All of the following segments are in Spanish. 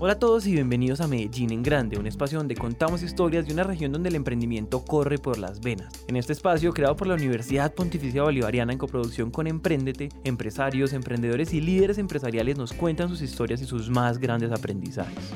Hola a todos y bienvenidos a Medellín en Grande, un espacio donde contamos historias de una región donde el emprendimiento corre por las venas. En este espacio, creado por la Universidad Pontificia Bolivariana en coproducción con Emprendete, empresarios, emprendedores y líderes empresariales nos cuentan sus historias y sus más grandes aprendizajes.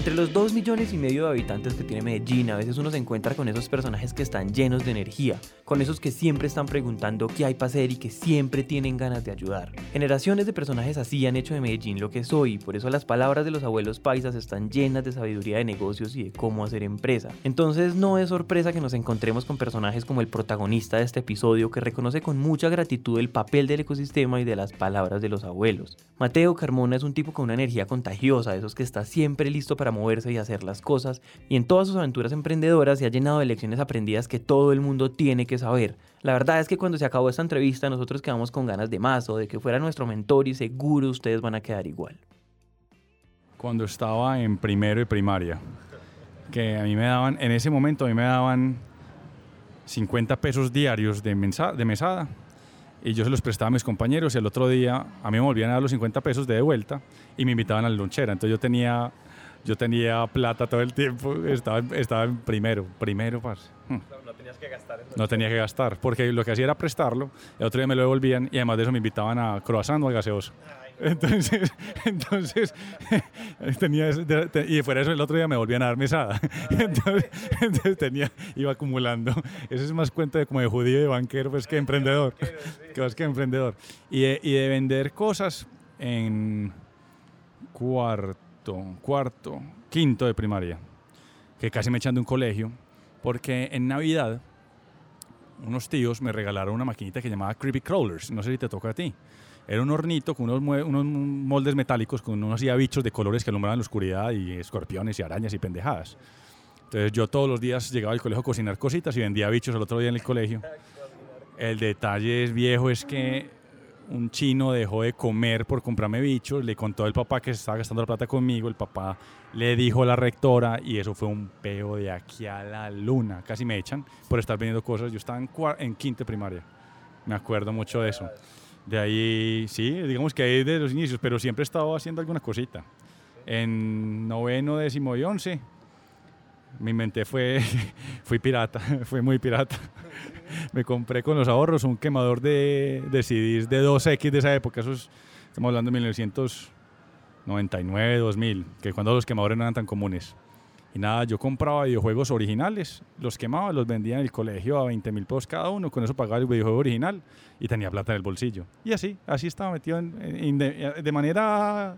Entre los 2 millones y medio de habitantes que tiene Medellín, a veces uno se encuentra con esos personajes que están llenos de energía, con esos que siempre están preguntando qué hay para hacer y que siempre tienen ganas de ayudar. Generaciones de personajes así han hecho de Medellín lo que soy, por eso las palabras de los abuelos paisas están llenas de sabiduría de negocios y de cómo hacer empresa. Entonces no es sorpresa que nos encontremos con personajes como el protagonista de este episodio que reconoce con mucha gratitud el papel del ecosistema y de las palabras de los abuelos. Mateo Carmona es un tipo con una energía contagiosa, esos que está siempre listo para moverse y hacer las cosas, y en todas sus aventuras emprendedoras se ha llenado de lecciones aprendidas que todo el mundo tiene que saber. La verdad es que cuando se acabó esta entrevista nosotros quedamos con ganas de más o de que fuera nuestro mentor y seguro ustedes van a quedar igual. Cuando estaba en primero y primaria, que a mí me daban, en ese momento a mí me daban 50 pesos diarios de, de mesada y yo se los prestaba a mis compañeros y el otro día a mí me volvían a dar los 50 pesos de, de vuelta y me invitaban a la lonchera. Entonces yo tenía yo tenía plata todo el tiempo, estaba, estaba en primero, primero, parce. Hmm. No, tenías que gastar. No tenía que gastar, porque lo que hacía era prestarlo, el otro día me lo devolvían y además de eso me invitaban a croissant o al gaseoso. Entonces, entonces tenía, y fuera eso el otro día me volvían a dar mesada. Entonces, entonces tenía, iba acumulando. Eso es más cuenta de como de judío y de banquero pues que emprendedor. Que más que emprendedor. Y de, y de vender cosas en cuarto cuarto, quinto de primaria, que casi me echan de un colegio, porque en Navidad unos tíos me regalaron una maquinita que llamaba Creepy Crawlers, no sé si te toca a ti. Era un hornito con unos, moldes metálicos con unos hacía bichos de colores que alumbraban la oscuridad y escorpiones y arañas y pendejadas. Entonces yo todos los días llegaba al colegio a cocinar cositas y vendía bichos el otro día en el colegio. El detalle es viejo es que un chino dejó de comer por comprarme bichos, le contó al papá que se estaba gastando la plata conmigo, el papá le dijo a la rectora y eso fue un peo de aquí a la luna, casi me echan por estar vendiendo cosas, yo estaba en, en quinta primaria, me acuerdo mucho de eso. De ahí, sí, digamos que ahí de los inicios, pero siempre he estado haciendo alguna cosita. En noveno, décimo y once, mi mente fue, fui pirata, fui muy pirata. Me compré con los ahorros un quemador de, de CDs de 2X de esa época, eso estamos hablando de 1999, 2000, que cuando los quemadores no eran tan comunes. Y nada, yo compraba videojuegos originales, los quemaba, los vendía en el colegio a 20 mil pesos cada uno, con eso pagaba el videojuego original y tenía plata en el bolsillo. Y así, así estaba metido de, de manera,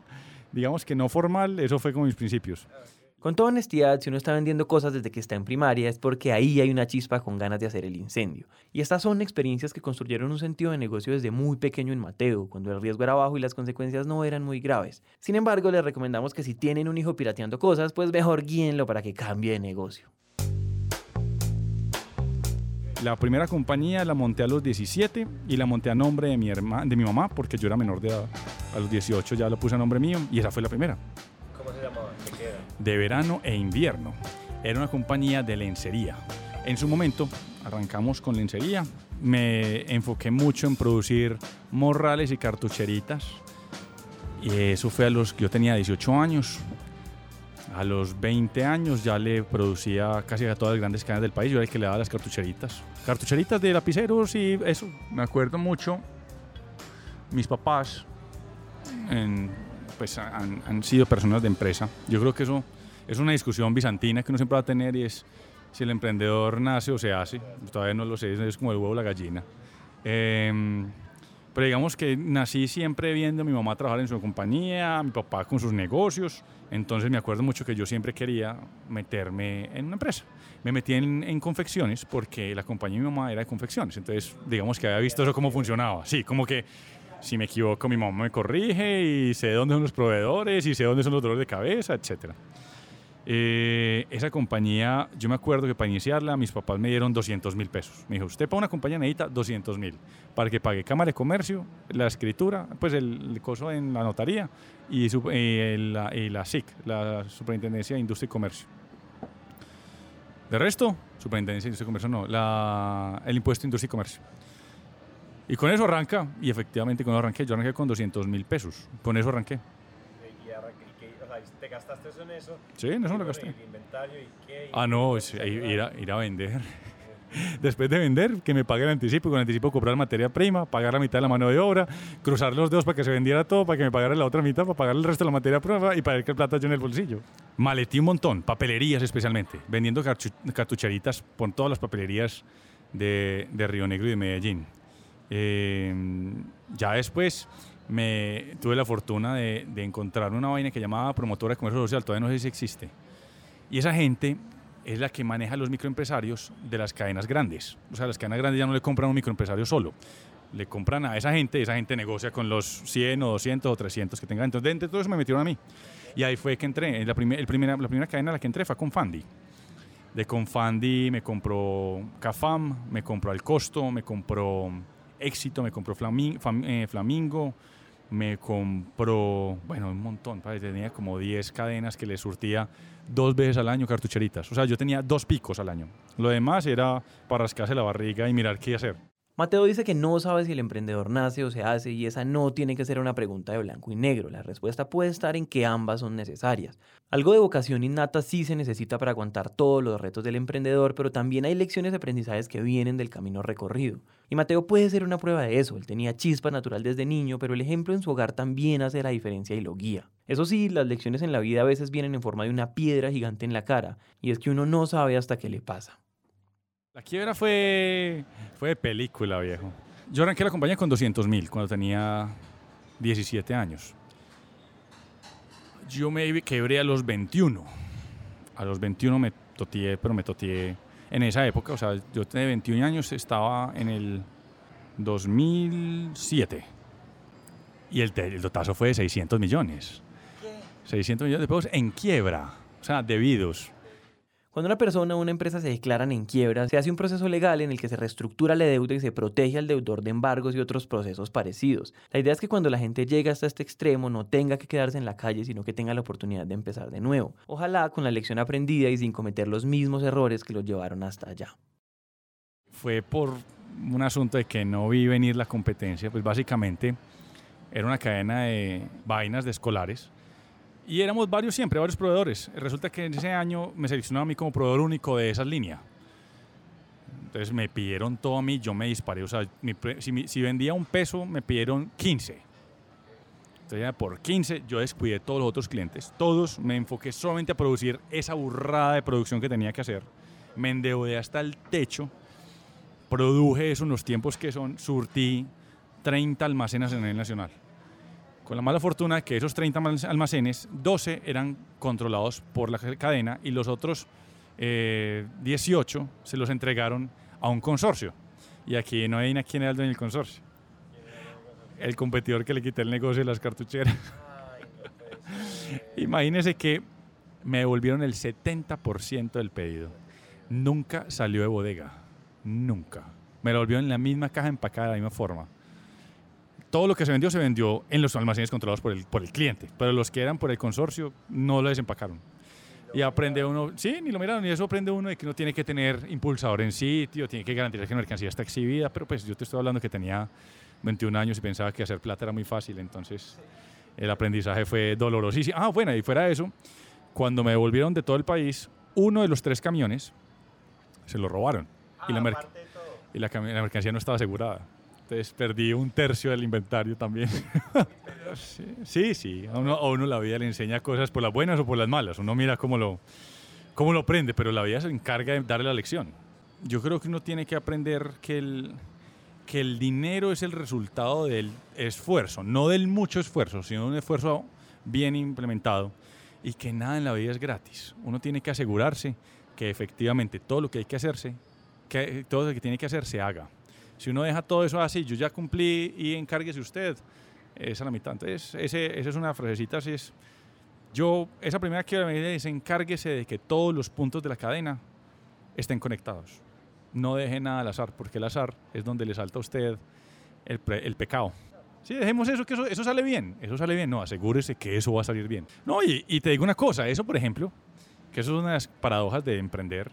digamos que no formal, eso fue como mis principios. Con toda honestidad, si uno está vendiendo cosas desde que está en primaria es porque ahí hay una chispa con ganas de hacer el incendio. Y estas son experiencias que construyeron un sentido de negocio desde muy pequeño en Mateo, cuando el riesgo era bajo y las consecuencias no eran muy graves. Sin embargo, les recomendamos que si tienen un hijo pirateando cosas, pues mejor guíenlo para que cambie de negocio. La primera compañía la monté a los 17 y la monté a nombre de mi, hermana, de mi mamá, porque yo era menor de edad. A los 18 ya lo puse a nombre mío y esa fue la primera de verano e invierno. Era una compañía de lencería. En su momento arrancamos con lencería. Me enfoqué mucho en producir morrales y cartucheritas. Y eso fue a los que yo tenía 18 años. A los 20 años ya le producía casi a todas las grandes cadenas del país. Yo era el que le daba las cartucheritas. Cartucheritas de lapiceros y eso. Me acuerdo mucho. Mis papás en, pues han, han, sido personas de empresa. Yo creo que eso es una discusión bizantina que uno siempre va a tener y es si el emprendedor nace o se hace. Todavía no lo sé, es como el huevo o la gallina. Eh, pero digamos que nací siempre viendo a mi mamá trabajar en su compañía, a mi papá con sus negocios. Entonces me acuerdo mucho que yo siempre quería meterme en una empresa. Me metí en, en, confecciones porque la compañía de mi mamá era de confecciones. Entonces digamos que había visto eso cómo funcionaba. Sí, como que si me equivoco, mi mamá me corrige y sé dónde son los proveedores y sé dónde son los dolores de cabeza, etc. Eh, esa compañía, yo me acuerdo que para iniciarla, mis papás me dieron 200 mil pesos. Me dijo, usted para una compañía necesita 200 mil para que pague Cámara de Comercio, la escritura, pues el, coso en la notaría y, la, y la SIC, la Superintendencia de Industria y Comercio. De resto, Superintendencia de Industria y Comercio no, la, el impuesto de Industria y Comercio. Y con eso arranca, y efectivamente con eso arranqué, yo arranqué con 200 mil pesos, con eso arranqué. te gastaste eso en eso. Sí, en eso y lo gasté. y el inventario y qué. y Ah, no, es- ir, a, ir a vender. Después de vender, que me pague el anticipo, y con el anticipo comprar materia prima, pagar la mitad de la mano de obra, cruzar los dedos para que se vendiera todo, para que me pagara la otra mitad, para pagar el resto de la materia prima y para ver que plata yo en el bolsillo. Maletí un montón, papelerías especialmente, vendiendo cartucheritas por todas las papelerías de, de Río Negro y de Medellín. Eh, ya después me tuve la fortuna de, de encontrar una vaina que llamaba promotora de comercio social, todavía no sé si existe. Y esa gente es la que maneja los microempresarios de las cadenas grandes. O sea, las cadenas grandes ya no le compran a un microempresario solo. Le compran a esa gente esa gente negocia con los 100 o 200 o 300 que tengan. Entonces, dentro de todo eso me metieron a mí. Y ahí fue que entré. La, primer- el primera, la primera cadena a la que entré fue Confandi. De Confandi me compró Cafam, me compró Al Costo, me compró Éxito, me compró eh, Flamingo, me compró, bueno, un montón, tenía como 10 cadenas que le surtía dos veces al año cartucheritas. O sea, yo tenía dos picos al año. Lo demás era para rascarse la barriga y mirar qué hacer. Mateo dice que no sabe si el emprendedor nace o se hace y esa no tiene que ser una pregunta de blanco y negro. La respuesta puede estar en que ambas son necesarias. Algo de vocación innata sí se necesita para aguantar todos los retos del emprendedor, pero también hay lecciones de aprendizajes que vienen del camino recorrido. Y Mateo puede ser una prueba de eso. Él tenía chispa natural desde niño, pero el ejemplo en su hogar también hace la diferencia y lo guía. Eso sí, las lecciones en la vida a veces vienen en forma de una piedra gigante en la cara, y es que uno no sabe hasta qué le pasa. La quiebra fue, fue de película, viejo. Yo arranqué la compañía con 200 mil cuando tenía 17 años. Yo me quebré a los 21. A los 21 me toteé, pero me toteé en esa época. O sea, yo tenía 21 años, estaba en el 2007. Y el, el dotazo fue de 600 millones. 600 millones de pesos en quiebra. O sea, debidos. Cuando una persona o una empresa se declaran en quiebra, se hace un proceso legal en el que se reestructura la deuda y se protege al deudor de embargos y otros procesos parecidos. La idea es que cuando la gente llega hasta este extremo no tenga que quedarse en la calle, sino que tenga la oportunidad de empezar de nuevo. Ojalá con la lección aprendida y sin cometer los mismos errores que los llevaron hasta allá. fue por un asunto de que no vi venir la competencia, pues básicamente era una cadena de vainas de escolares y éramos varios siempre, varios proveedores. Resulta que en ese año me seleccionaron a mí como proveedor único de esas líneas. Entonces me pidieron todo a mí, yo me disparé, o sea, si, vendía un peso me pidieron 15. Entonces por 15 yo descuidé todos los otros clientes, todos, me enfoqué solamente a producir esa burrada de producción que tenía que hacer. Me endeudé hasta el techo produje eso en los tiempos que son, surtí 30 almacenes a nivel nacional. Con la mala fortuna que esos 30 almac- almacenes, 12 eran controlados por la cadena y los otros eh, 18 se los entregaron a un consorcio. Y aquí no hay quién era el dueño del consorcio. El competidor que le quité el negocio de las cartucheras. Imagínense que me devolvieron el 70% del pedido. Nunca salió de bodega. Nunca. Me lo volvieron en la misma caja empacada de la misma forma. Todo lo que se vendió se vendió en los almacenes controlados por el, por el cliente, pero los que eran por el consorcio no lo desempacaron. Y aprende uno, sí, ni lo miraron, y eso aprende uno de que uno tiene que tener impulsador en sitio, tiene que garantizar que la mercancía está exhibida, pero pues yo te estoy hablando que tenía 21 años y pensaba que hacer plata era muy fácil, entonces el aprendizaje fue dolorosísimo. Ah, bueno, y fuera de eso, cuando me devolvieron de todo el país, uno de los tres camiones se lo robaron y, la, y la, la mercancía no estaba asegurada. Perdí un tercio del inventario también. sí, sí, sí. A uno, a uno la vida le enseña cosas por las buenas o por las malas. Uno mira cómo lo, cómo lo aprende, pero la vida se encarga de darle la lección. Yo creo que uno tiene que aprender que el, que el dinero es el resultado del esfuerzo, no del mucho esfuerzo, sino un esfuerzo bien implementado y que nada en la vida es gratis. Uno tiene que asegurarse que efectivamente todo lo que hay que hacerse, que todo lo que tiene que hacer se haga. Si uno deja todo eso así, yo ya cumplí y encárguese usted, es la mitad. Entonces, ese, esa es una frasecita, así es. Yo, esa primera que me dice, encárguese de que todos los puntos de la cadena estén conectados. No deje nada al azar, porque el azar es donde le salta a usted el, pre- el pecado. Sí, dejemos eso, que eso, eso sale bien. Eso sale bien. No, asegúrese que eso va a salir bien. No, y, y te digo una cosa, eso, por ejemplo, que eso es una de las paradojas de emprender,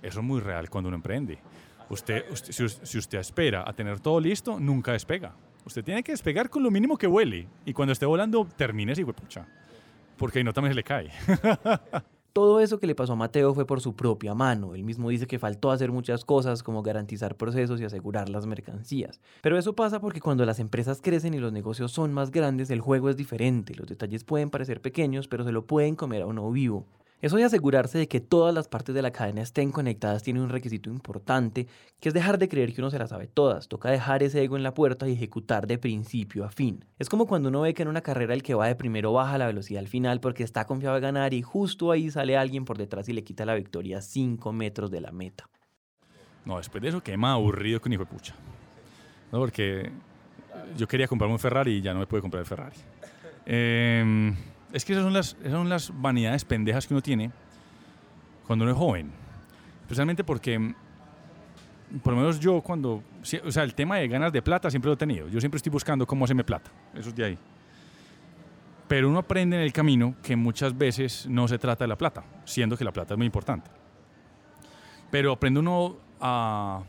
eso es muy real cuando uno emprende. Usted, si, us- si usted espera a tener todo listo, nunca despega. Usted tiene que despegar con lo mínimo que huele. Y cuando esté volando, termine así, pucha. porque no también se le cae. Todo eso que le pasó a Mateo fue por su propia mano. Él mismo dice que faltó hacer muchas cosas como garantizar procesos y asegurar las mercancías. Pero eso pasa porque cuando las empresas crecen y los negocios son más grandes, el juego es diferente. Los detalles pueden parecer pequeños, pero se lo pueden comer a uno vivo. Eso de asegurarse de que todas las partes de la cadena estén conectadas tiene un requisito importante, que es dejar de creer que uno se las sabe todas. Toca dejar ese ego en la puerta y ejecutar de principio a fin. Es como cuando uno ve que en una carrera el que va de primero baja la velocidad al final porque está confiado de ganar y justo ahí sale alguien por detrás y le quita la victoria a 5 metros de la meta. No, después de eso qué más aburrido que hijo de pucha. No, porque yo quería comprarme un Ferrari y ya no me pude comprar el Ferrari. Eh, es que esas son, las, esas son las vanidades pendejas que uno tiene cuando uno es joven. Especialmente porque, mm, por lo menos yo cuando, o sea, el tema de ganas de plata siempre lo he tenido. Yo siempre estoy buscando cómo hacerme plata. Eso es de ahí. Pero uno aprende en el camino que muchas veces no se trata de la plata, siendo que la plata es muy importante. Pero aprende uno a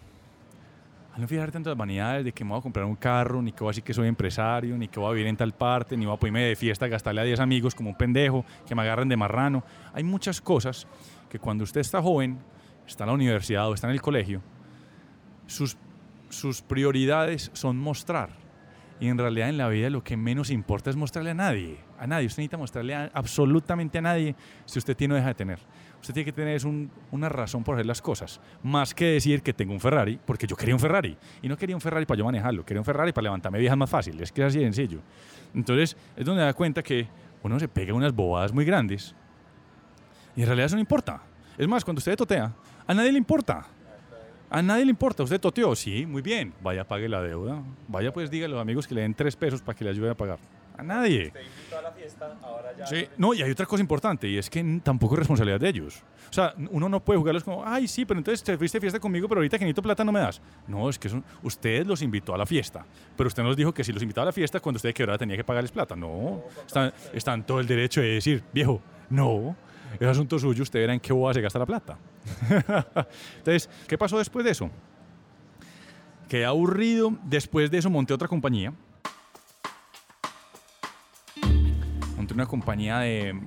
no fijar tanto las vanidades de que me voy a comprar un carro, ni que voy a decir que soy empresario, ni que voy a vivir en tal parte, ni voy a ponerme de fiesta a gastarle a 10 amigos como un pendejo, que me agarren de marrano. Hay muchas cosas que cuando usted está joven, está en la universidad o está en el colegio, sus, sus prioridades son mostrar. Y en realidad en la vida lo que menos importa es mostrarle a nadie. A nadie. Usted necesita mostrarle absolutamente a nadie si usted tiene o deja de tener. Usted tiene que tener una razón por hacer las cosas. Más que decir que tengo un Ferrari, porque yo quería un Ferrari. Y no quería un Ferrari para yo manejarlo. Quería un Ferrari para levantarme viejas más fácil. Es que es así de sencillo. Entonces es donde da cuenta que uno se pega unas bobadas muy grandes. Y en realidad eso no importa. Es más, cuando usted totea, a nadie le importa. A nadie le importa, usted toteó, sí, muy bien, vaya, pague la deuda. Vaya, pues diga a los amigos que le den tres pesos para que le ayude a pagar. A nadie. Usted invitó a la fiesta, ahora ya. Sí, no, y hay otra cosa importante, y es que tampoco es responsabilidad de ellos. O sea, uno no puede jugarlos como, ay, sí, pero entonces te fuiste fiesta conmigo, pero ahorita que necesito plata no me das. No, es que son, usted los invitó a la fiesta, pero usted nos dijo que si los invitaba a la fiesta, cuando usted quebraba tenía que pagarles plata. No, están, están todo el derecho de decir, viejo, no, es asunto suyo, usted verá en qué boda se gasta la plata. Entonces, ¿qué pasó después de eso? Quedé aburrido. Después de eso monté otra compañía. Una compañía de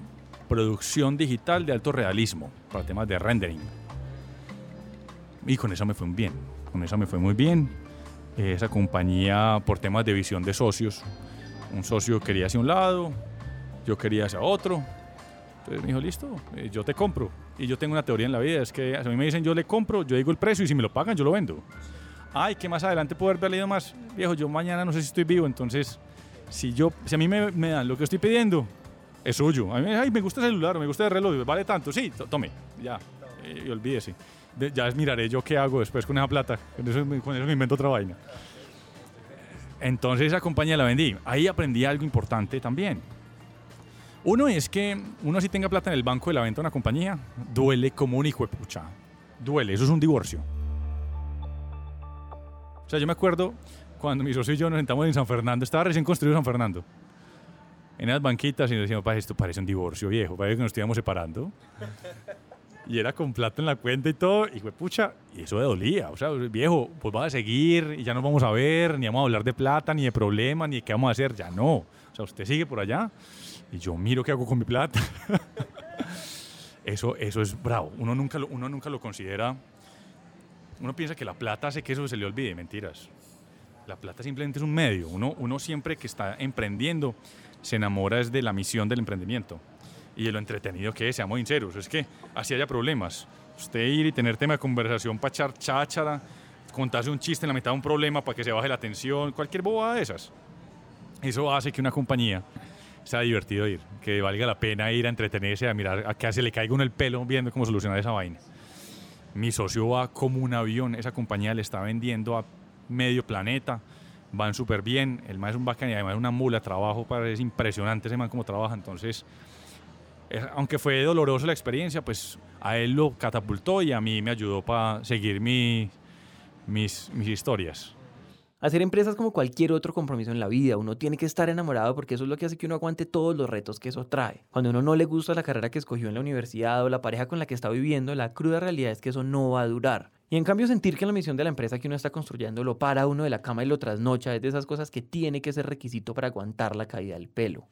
producción digital de alto realismo para temas de rendering. Y con eso me fue muy bien. Con eso me fue muy bien. Esa compañía, por temas de visión de socios, un socio quería hacia un lado, yo quería hacia otro entonces me dijo, listo, eh, yo te compro. Y yo tengo una teoría en la vida, es que a mí me dicen yo le compro, yo digo el precio y si me lo pagan yo lo vendo. Ay, que más adelante puedo haber leído más. Viejo, yo mañana no sé si estoy vivo, entonces si, yo, si a mí me, me dan lo que estoy pidiendo, es suyo. A mí ay, me gusta el celular, me gusta el reloj, vale tanto, sí, tome, ya, y olvídese. ya miraré yo qué hago después con esa plata, con eso, con eso me invento otra vaina. Entonces esa compañía la vendí. Ahí aprendí algo importante también uno es que uno así tenga plata en el banco de la venta de una compañía, duele como un hijo de pucha. Duele, eso es un divorcio. O sea, yo me acuerdo cuando mi socio y yo nos sentamos en San Fernando, estaba recién construido San Fernando, en las banquitas y nos decíamos, esto parece un divorcio viejo, parece que nos estuviéramos separando. Y era con plata en la cuenta y todo, y fue pucha, y eso me dolía. O sea, viejo, pues va a seguir y ya nos vamos a ver, ni vamos a hablar de plata, ni de problemas, ni de qué vamos a hacer, ya no. O sea, usted sigue por allá y yo miro qué hago con mi plata. eso, eso es bravo. Uno nunca, lo, uno nunca lo considera. Uno piensa que la plata hace que eso se le olvide. Mentiras. La plata simplemente es un medio. Uno, uno siempre que está emprendiendo se enamora es de la misión del emprendimiento y de lo entretenido que es, seamos sinceros. Es que así haya problemas. Usted ir y tener tema de conversación para echar cháchara, contarse un chiste en la mitad de un problema para que se baje la tensión, cualquier bobada de esas. Eso hace que una compañía sea divertido ir, que valga la pena ir a entretenerse, a mirar, a que se le caiga uno el pelo viendo cómo solucionar esa vaina. Mi socio va como un avión, esa compañía le está vendiendo a medio planeta, van súper bien, el man es un bacán y además es una mula trabajo, para, es impresionante ese man cómo trabaja, entonces, aunque fue dolorosa la experiencia, pues a él lo catapultó y a mí me ayudó para seguir mi, mis, mis historias. Hacer empresas como cualquier otro compromiso en la vida, uno tiene que estar enamorado porque eso es lo que hace que uno aguante todos los retos que eso trae. Cuando uno no le gusta la carrera que escogió en la universidad o la pareja con la que está viviendo, la cruda realidad es que eso no va a durar. Y en cambio sentir que la misión de la empresa que uno está construyendo lo para uno de la cama y lo trasnocha es de esas cosas que tiene que ser requisito para aguantar la caída del pelo.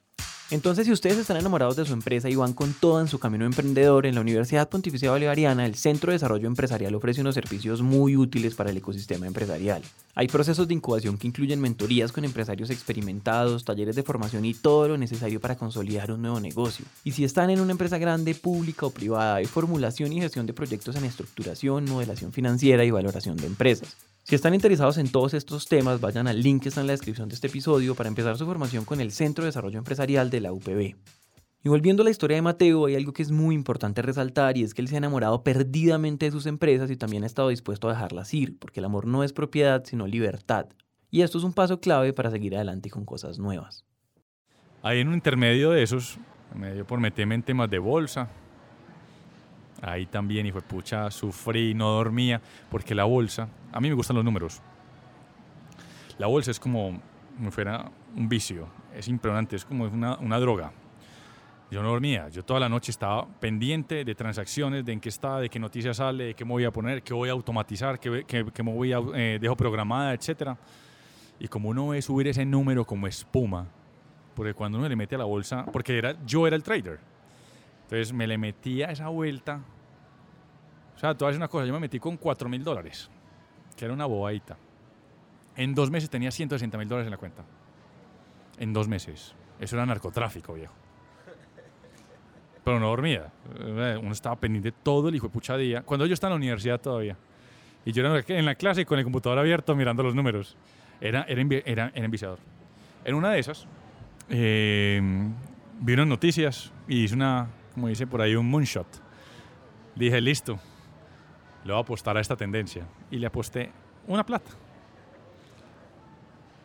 Entonces, si ustedes están enamorados de su empresa y van con todo en su camino emprendedor, en la Universidad Pontificia Bolivariana, el Centro de Desarrollo Empresarial ofrece unos servicios muy útiles para el ecosistema empresarial. Hay procesos de incubación que incluyen mentorías con empresarios experimentados, talleres de formación y todo lo necesario para consolidar un nuevo negocio. Y si están en una empresa grande, pública o privada, hay formulación y gestión de proyectos en estructuración, modelación financiera y valoración de empresas. Si están interesados en todos estos temas, vayan al link que está en la descripción de este episodio para empezar su formación con el Centro de Desarrollo Empresarial de la UPB. Y volviendo a la historia de Mateo, hay algo que es muy importante resaltar y es que él se ha enamorado perdidamente de sus empresas y también ha estado dispuesto a dejarlas ir, porque el amor no es propiedad, sino libertad. Y esto es un paso clave para seguir adelante con cosas nuevas. Ahí en un intermedio de esos, me dio por meterme en temas de bolsa, Ahí también, y fue pucha, sufrí, no dormía, porque la bolsa, a mí me gustan los números. La bolsa es como, como fuera un vicio, es impresionante, es como una, una droga. Yo no dormía, yo toda la noche estaba pendiente de transacciones, de en qué está, de qué noticias sale, de qué me voy a poner, qué voy a automatizar, qué, qué, qué me voy a, eh, dejo programada, etc. Y como uno ve subir ese número como espuma, porque cuando uno le mete a la bolsa, porque era, yo era el trader, entonces me le metí a esa vuelta. O sea, tú haces una cosa, yo me metí con 4 mil dólares, que era una bobadita. En dos meses tenía 160 mil dólares en la cuenta. En dos meses. Eso era narcotráfico, viejo. Pero no dormía. Uno estaba pendiente todo el hijo de pucha día. Cuando yo estaba en la universidad todavía. Y yo era en la clase con el computador abierto mirando los números. Era, era, era, era enviciador. En una de esas, eh, noticias y hice una, como dice por ahí, un moonshot. Dije, listo, le voy a apostar a esta tendencia. Y le aposté una plata.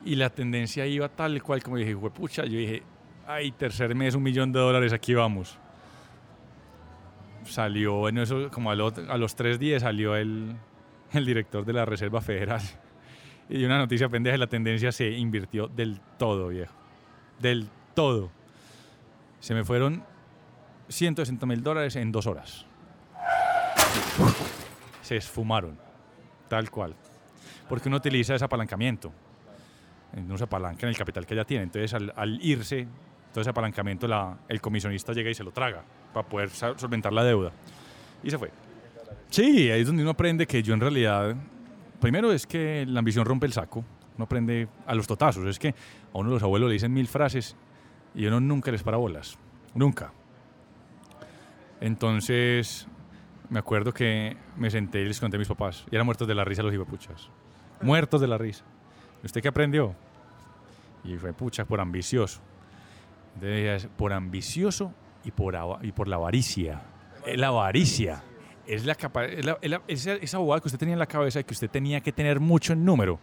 Y la tendencia iba tal cual como dije, pucha, yo dije, ay, tercer mes, un millón de dólares, aquí vamos. Salió, en eso, como a, los tres días salió el, el director de la Reserva Federal. Y una noticia pendeja, la tendencia se invirtió del todo, viejo. Del todo. Se me fueron 160 mil dólares en dos horas. Se esfumaron, tal cual. Porque uno utiliza ese apalancamiento. No se apalanca en el capital que ya tiene. Entonces, al, irse, todo ese apalancamiento, la, el comisionista llega y se lo traga para poder solventar la deuda. Y se fue. Sí, ahí es donde uno aprende que yo en realidad, primero es que la ambición rompe el saco. Uno aprende a los totazos. Es que a uno los abuelos le dicen mil frases y uno nunca les para bolas. Nunca. Entonces, me acuerdo que me senté y les conté a mis papás. Y eran muertos de la risa los hipopuchas. Muertos de la risa. ¿Usted qué aprendió? Y fue pucha, por ambicioso. Entonces, por ambicioso y por, y por la avaricia. La avaricia es la, esa, esa que usted tenía en la cabeza de que usted tenía que tener mucho en número.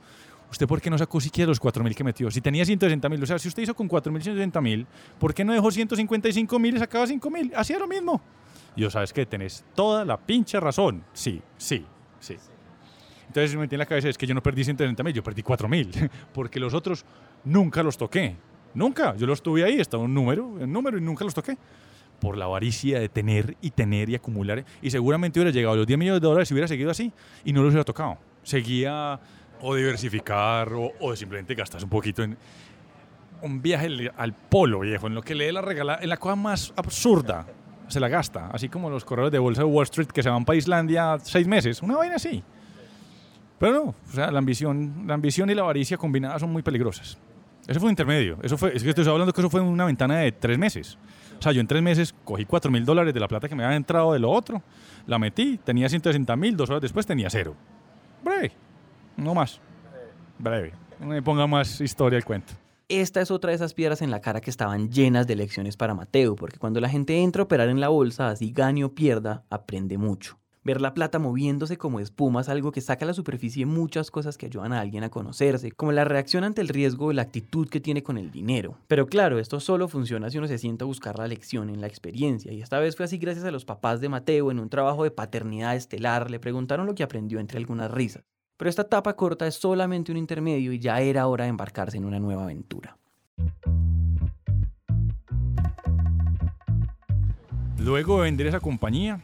¿Usted por qué no sacó siquiera los 4.000 que metió? Si tenía 160.000, o sea, si usted hizo con 4.000 160.000, ¿por qué no dejó 155.000 y sacaba 5.000? Hacía lo mismo. Y yo, ¿sabes qué? Tenés toda la pinche razón. Sí, sí, sí. Entonces me metí en la cabeza, es que yo no perdí 160.000, yo perdí 4.000, porque los otros nunca los toqué. Nunca. Yo los tuve ahí, estaba un número, un número y nunca los toqué. Por la avaricia de tener y tener y acumular. Y seguramente hubiera llegado a los 10 millones de dólares si hubiera seguido así y no los hubiera tocado. Seguía o diversificar o, simplemente gastas un poquito en un viaje al polo, viejo, en lo que le dé la regala, en la cosa más absurda, se la gasta, así como los corredores de bolsa de Wall Street que se van para Islandia seis meses, una vaina así. Pero no, la ambición, la ambición y la avaricia combinadas son muy peligrosas. Eso fue un intermedio. Eso fue, es que estoy hablando que eso fue una ventana de tres meses. O sea, yo en tres meses cogí cuatro mil dólares de la plata que me había entrado de lo otro, la metí, tenía 160 mil, dos horas después tenía cero. Breve. No más. Breve. No me ponga más historia al cuento. Esta es otra de esas piedras en la cara que estaban llenas de lecciones para Mateo, porque cuando la gente entra a operar en la bolsa, así gane o pierda, aprende mucho. Ver la plata moviéndose como espuma es algo que saca a la superficie muchas cosas que ayudan a alguien a conocerse, como la reacción ante el riesgo o la actitud que tiene con el dinero. Pero claro, esto solo funciona si uno se sienta a buscar la lección en la experiencia, y esta vez fue así gracias a los papás de Mateo en un trabajo de paternidad estelar, le preguntaron lo que aprendió entre algunas risas. Pero esta etapa corta es solamente un intermedio y ya era hora de embarcarse en una nueva aventura. Luego de vender esa compañía,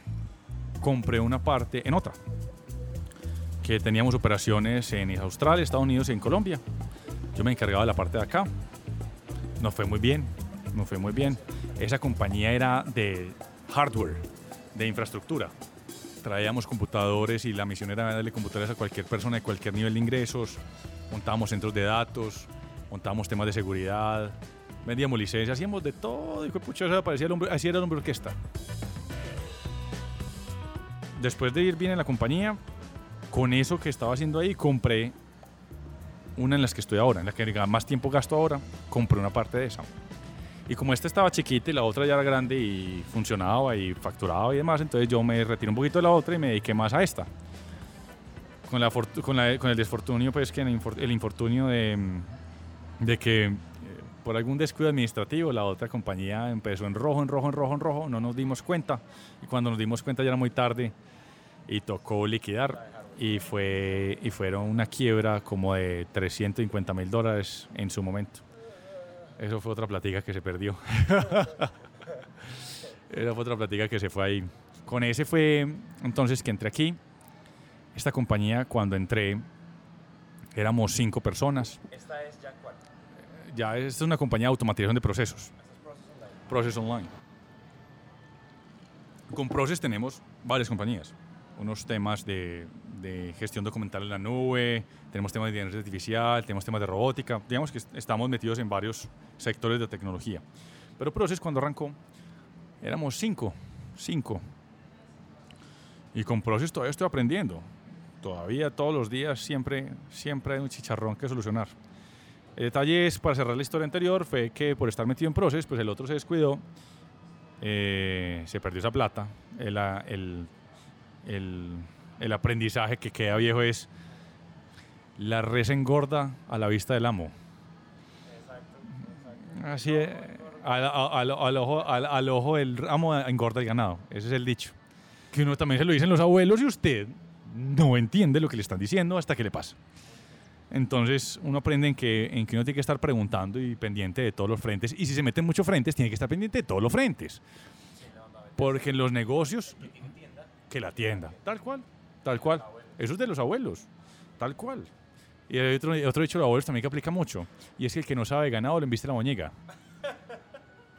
compré una parte en otra, que teníamos operaciones en Australia, Estados Unidos y en Colombia. Yo me encargaba de la parte de acá. Nos fue muy bien. nos fue muy bien. Esa compañía era de hardware, de infraestructura. Traíamos computadores y la misión era darle computadores a cualquier persona de cualquier nivel de ingresos. Montábamos centros de datos, montábamos temas de seguridad, vendíamos licencias, hacíamos de todo. Y pucha, eso parecía el hombre, así era el hombre orquesta. Después de ir bien en la compañía, con eso que estaba haciendo ahí, compré una en las que estoy ahora, en la que más tiempo gasto ahora, compré una parte de esa. Y como esta estaba chiquita y la otra ya era grande y funcionaba y facturaba y demás, entonces yo me retiré un poquito de la otra y me dediqué más a esta. Con, la, con, el desfortunio, pues que el infortunio de, de que eh, por algún descuido administrativo la otra compañía empezó en rojo, en rojo, en rojo, en rojo, no nos dimos cuenta y cuando nos dimos cuenta ya era muy tarde y tocó liquidar y, fue, y fueron una quiebra como de 350 mil dólares en su momento. Eso fue otra platica que se perdió. Esa fue otra platica que se fue ahí. Con ese fue entonces que entré aquí. Esta compañía, cuando entré, éramos cinco personas. ¿Esta es ya cuál? Ya, esta es una compañía de automatización de procesos. Process Online. Con Process tenemos varias compañías. Unos temas de de gestión documental en la nube, tenemos temas de inteligencia artificial, tenemos temas de robótica, digamos que estamos metidos en varios sectores de tecnología. Pero Process cuando arrancó éramos cinco, cinco. Y con Process todavía estoy aprendiendo. Todavía todos los días siempre, siempre hay un chicharrón que solucionar. El detalle es, para cerrar la historia anterior, fue que por estar metido en Process, pues el otro se descuidó, eh, se perdió esa plata, el, el, el el aprendizaje que queda viejo es la res engorda a la vista del amo. Así es, al, ojo, al, ojo del amo engorda el ganado. Ese es el dicho. Que uno también se lo dicen los abuelos y usted no entiende lo que le están diciendo hasta que le pasa. Entonces uno aprende en que, en que uno tiene que estar preguntando y pendiente de todos los frentes. Y si se mete en muchos frentes, tiene que estar pendiente de todos los frentes. Porque en los negocios, que la tienda, tal cual. Tal cual. Eso es de los abuelos. Tal cual. Y hay otro, otro dicho de los abuelos también que aplica mucho. Y es que el que no sabe ganado le embiste la muñeca.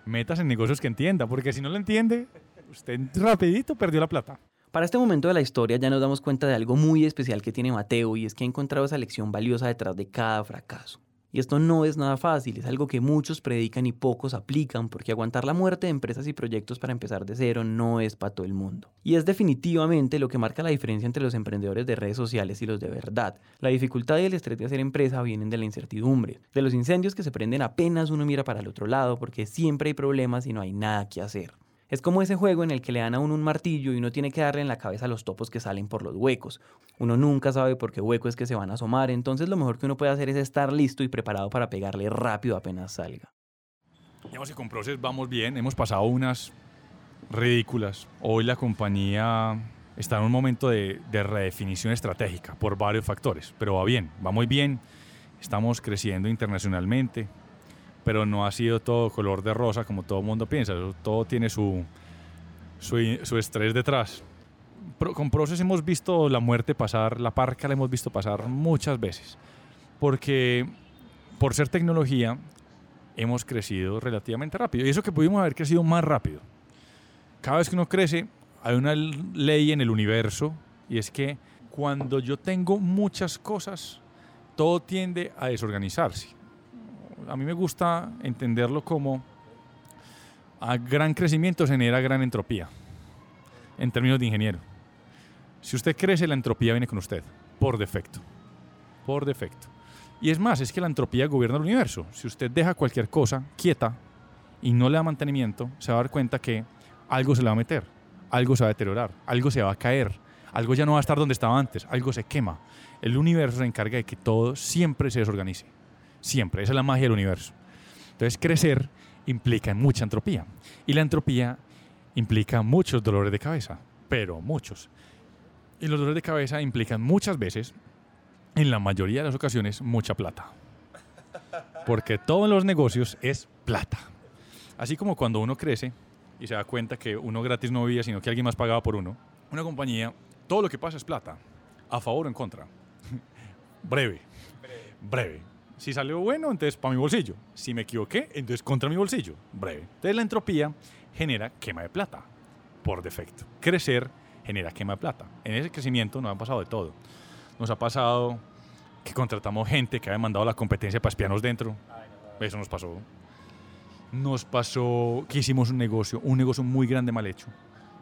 Metas en negocios que entienda, porque si no lo entiende, usted rapidito perdió la plata. Para este momento de la historia ya nos damos cuenta de algo muy especial que tiene Mateo y es que ha encontrado esa lección valiosa detrás de cada fracaso. Y esto no es nada fácil, es algo que muchos predican y pocos aplican, porque aguantar la muerte de empresas y proyectos para empezar de cero no es para todo el mundo. Y es definitivamente lo que marca la diferencia entre los emprendedores de redes sociales y los de verdad. La dificultad y el estrés de hacer empresa vienen de la incertidumbre, de los incendios que se prenden apenas uno mira para el otro lado, porque siempre hay problemas y no hay nada que hacer. Es como ese juego en el que le dan a uno un martillo y uno tiene que darle en la cabeza a los topos que salen por los huecos. Uno nunca sabe por qué hueco es que se van a asomar, entonces lo mejor que uno puede hacer es estar listo y preparado para pegarle rápido apenas salga. Digamos que con Process vamos bien, hemos pasado unas ridículas. Hoy la compañía está en un momento de, de redefinición estratégica por varios factores, pero va bien, va muy bien. Estamos creciendo internacionalmente, pero no ha sido todo color de rosa como todo el mundo piensa, todo tiene su, su, estrés detrás. con Process hemos visto la muerte pasar, la parca la hemos visto pasar muchas veces, porque por ser tecnología hemos crecido relativamente rápido, y eso que pudimos haber crecido más rápido. Cada vez que uno crece, hay una ley en el universo, y es que cuando yo tengo muchas cosas, todo tiende a desorganizarse a mí me gusta entenderlo como a gran crecimiento genera gran entropía, en términos de ingeniero. Si usted crece, la entropía viene con usted, por defecto. Por defecto. Y es más, es que la entropía gobierna el universo. Si usted deja cualquier cosa quieta y no le da mantenimiento, se va a dar cuenta que algo se le va a meter, algo se va a deteriorar, algo se va a caer, algo ya no va a estar donde estaba antes, algo se quema. El universo se encarga de que todo siempre se desorganice. Siempre, esa es la magia del universo. Entonces, crecer implica mucha entropía. Y la entropía implica muchos dolores de cabeza, pero muchos. Y los dolores de cabeza implican muchas veces, en la mayoría de las ocasiones, mucha plata. Porque todo en los negocios es plata. Así como cuando uno crece y se da cuenta que uno gratis no vivía, sino que alguien más pagaba por uno, una compañía, todo lo que pasa es plata, a favor o en contra. breve, breve Si salió bueno, entonces para mi bolsillo. Si me equivoqué, entonces contra mi bolsillo. Breve. Entonces la entropía genera quema de plata, por defecto. Crecer genera quema de plata. En ese crecimiento nos ha pasado de todo. Nos ha pasado que contratamos gente que había mandado la competencia para espiarnos dentro. Eso nos pasó. Nos pasó que hicimos un negocio, un negocio muy grande mal hecho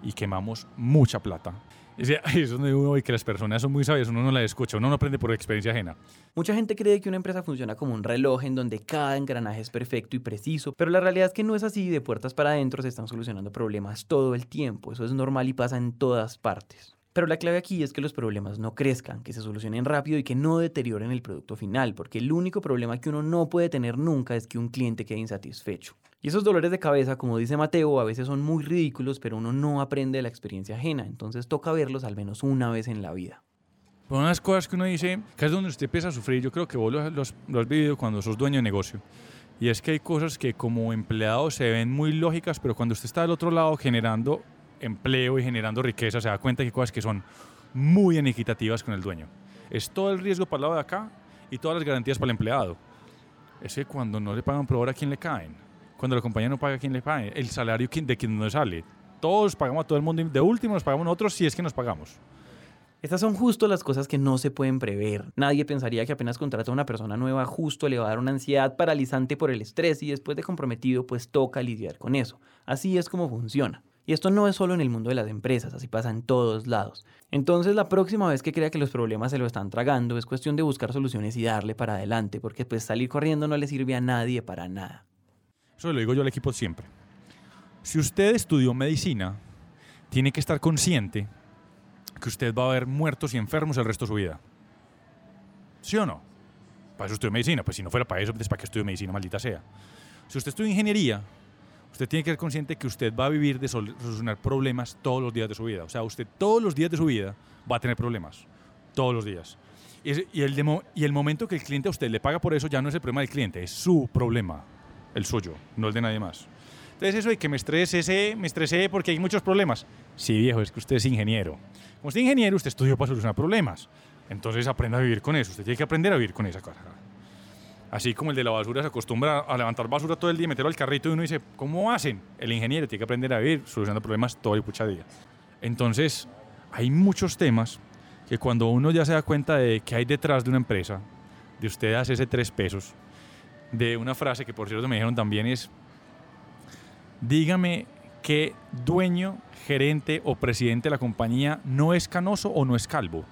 y quemamos mucha plata. Es donde uno ve que las personas son muy sabias, uno no las escucha, uno no aprende por experiencia ajena. Mucha gente cree que una empresa funciona como un reloj en donde cada engranaje es perfecto y preciso, pero la realidad es que no es así, de puertas para adentro se están solucionando problemas todo el tiempo, eso es normal y pasa en todas partes. Pero la clave aquí es que los problemas no crezcan, que se solucionen rápido y que no deterioren el producto final, porque el único problema que uno no puede tener nunca es que un cliente quede insatisfecho. Y esos dolores de cabeza, como dice Mateo, a veces son muy ridículos, pero uno no aprende de la experiencia ajena, entonces toca verlos al menos una vez en la vida. Una de las cosas que uno dice, que es donde usted empieza a sufrir, yo creo que vos lo, lo has vivido cuando sos dueño de negocio, y es que hay cosas que como empleado se ven muy lógicas, pero cuando usted está del otro lado generando empleo y generando riqueza, se da cuenta que hay cosas que son muy inequitativas con el dueño. Es todo el riesgo para el lado de acá y todas las garantías para el empleado. Es que cuando no le pagan por hora, ¿a quién le caen? Cuando la compañía no paga, ¿quién le paga? El salario de quien no sale. Todos pagamos a todo el mundo. De último nos pagamos nosotros si es que nos pagamos. Estas son justo las cosas que no se pueden prever. Nadie pensaría que apenas contrata a una persona nueva justo le va a dar una ansiedad paralizante por el estrés y después de comprometido pues toca lidiar con eso. Así es como funciona. Y esto no es solo en el mundo de las empresas, así pasa en todos lados. Entonces la próxima vez que crea que los problemas se lo están tragando es cuestión de buscar soluciones y darle para adelante, porque pues salir corriendo no le sirve a nadie para nada. Eso lo digo yo al equipo siempre. Si usted estudió medicina, tiene que estar consciente que usted va a ver muertos y enfermos el resto de su vida. ¿Sí o no? Para eso estudió medicina. Pues si no fuera para eso, pues ¿para qué estudió medicina, maldita sea? Si usted estudia ingeniería, usted tiene que ser consciente que usted va a vivir de solucionar problemas todos los días de su vida. O sea, usted todos los días de su vida va a tener problemas. Todos los días. Y, el, momento que el cliente a usted le paga por eso ya no es el problema del cliente, es su problema el suyo, no el de nadie más. Entonces eso de que me estresé, me estresé porque hay muchos problemas. Sí, viejo, es que usted es ingeniero. Como usted es ingeniero, usted estudió para solucionar problemas. Entonces aprenda a vivir con eso. Usted tiene que aprender a vivir con esa cosa. Así como el de la basura se acostumbra a levantar basura todo el día y meterlo al carrito y uno dice, ¿cómo hacen? El ingeniero tiene que aprender a vivir solucionando problemas todo el pucha día. Entonces, hay muchos temas que cuando uno ya se da cuenta de que hay detrás de una empresa, de usted hace ese tres pesos, de una frase que por cierto me dijeron también es, dígame qué dueño, gerente o presidente de la compañía no es canoso o no es calvo.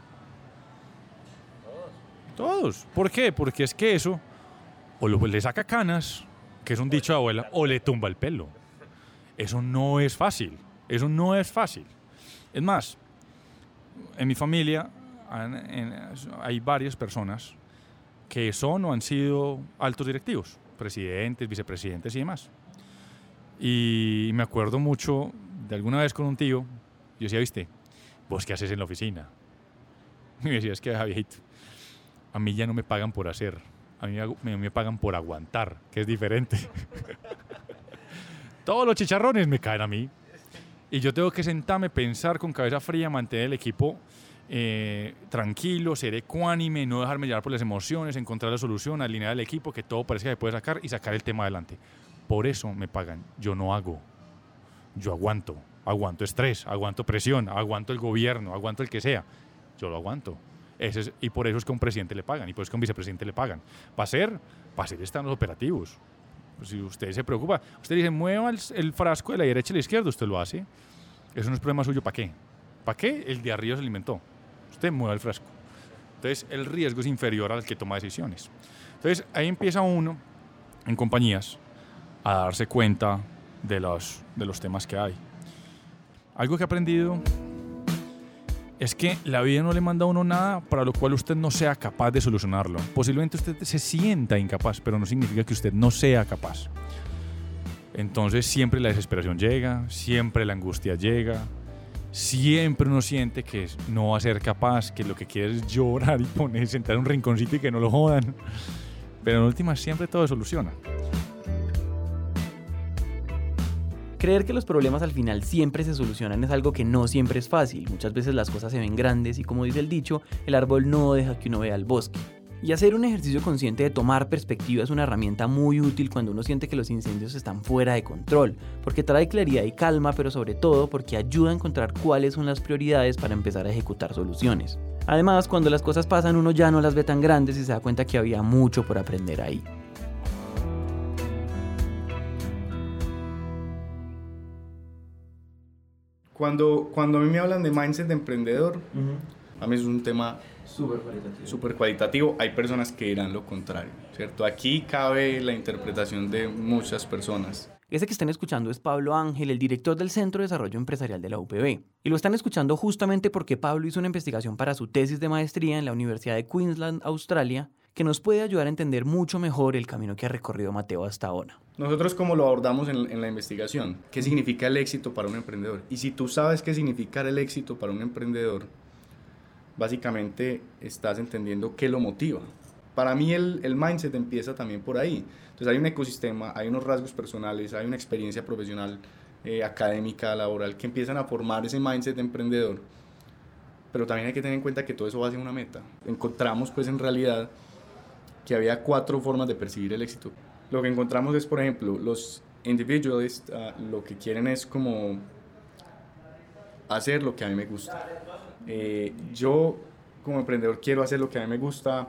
Todos. ¿Por qué? Porque es que eso o le saca canas, que es un dicho de abuela, o le tumba el pelo. Eso no es fácil. Eso no es fácil. Es más, en mi familia hay varias personas que son o han sido altos directivos, presidentes, vicepresidentes y demás. Y me acuerdo mucho de alguna vez con un tío, yo decía, viste, vos qué haces en la oficina. Y me decía, es que a mí ya no me pagan por hacer, a mí me, me pagan por aguantar, que es diferente. Todos los chicharrones me caen a mí. Y yo tengo que sentarme, pensar con cabeza fría, mantener el equipo eh, tranquilo, ser ecuánime, no dejarme llevar por las emociones, encontrar la solución, alinear el equipo, que todo parezca que puede sacar y sacar el tema adelante. Por eso me pagan. Yo no hago. Yo aguanto. Aguanto estrés, aguanto presión, aguanto el gobierno, aguanto el que sea. Yo lo aguanto. Ese y por eso es que a un presidente le pagan y por eso es que a un vicepresidente le pagan. Para ser están los operativos. si usted se preocupa, usted dice, mueva el, el, frasco de la derecha a la izquierda, usted lo hace. Eso no es problema suyo, ¿para qué? ¿Para qué? El de arriba se alimentó usted mueva el frasco. Entonces el riesgo es inferior al que toma decisiones. Entonces ahí empieza uno en compañías a darse cuenta de los, de los temas que hay. Algo que he aprendido es que la vida no le manda a uno nada para lo cual usted no sea capaz de solucionarlo. Posiblemente usted se sienta incapaz, pero no significa que usted no sea capaz. Entonces siempre la desesperación llega, siempre la angustia llega, siempre uno siente que no va a ser capaz, que lo que quiere es llorar y poner, sentar en un rinconcito y que no lo jodan. Pero en última siempre todo se soluciona. Creer que los problemas al final siempre se solucionan es algo que no siempre es fácil. Muchas veces las cosas se ven grandes y como dice el dicho, el árbol no deja que uno vea el bosque. Y hacer un ejercicio consciente de tomar perspectiva es una herramienta muy útil cuando uno siente que los incendios están fuera de control, porque trae claridad y calma, pero sobre todo porque ayuda a encontrar cuáles son las prioridades para empezar a ejecutar soluciones. Además, cuando las cosas pasan uno ya no las ve tan grandes y se da cuenta que había mucho por aprender ahí. Cuando, cuando a mí me hablan de mindset de emprendedor, a mí es un tema súper cualitativo. Super cualitativo. Hay personas que dirán lo contrario, ¿cierto? Aquí cabe la interpretación de muchas personas. Ese que están escuchando es Pablo Ángel, el director del Centro de Desarrollo Empresarial de la UPB. Y lo están escuchando justamente porque Pablo hizo una investigación para su tesis de maestría en la Universidad de Queensland, Australia, que nos puede ayudar a entender mucho mejor el camino que ha recorrido Mateo hasta ahora. Nosotros como lo abordamos en, la investigación, ¿qué significa el éxito para un emprendedor? Y si tú sabes qué significa el éxito para un emprendedor, básicamente estás entendiendo qué lo motiva. Para mí el, el mindset empieza también por ahí. Entonces hay un ecosistema, hay unos rasgos personales, hay una experiencia profesional, eh, académica, laboral, que empiezan a formar ese mindset de emprendedor. Pero también hay que tener en cuenta que todo eso va hacia una meta. Encontramos pues en realidad que había cuatro formas de percibir el éxito. Lo que encontramos es, por ejemplo, los individualists ah, lo que quieren es como hacer lo que a mí me gusta. Eh, yo como emprendedor quiero hacer lo que a mí me gusta,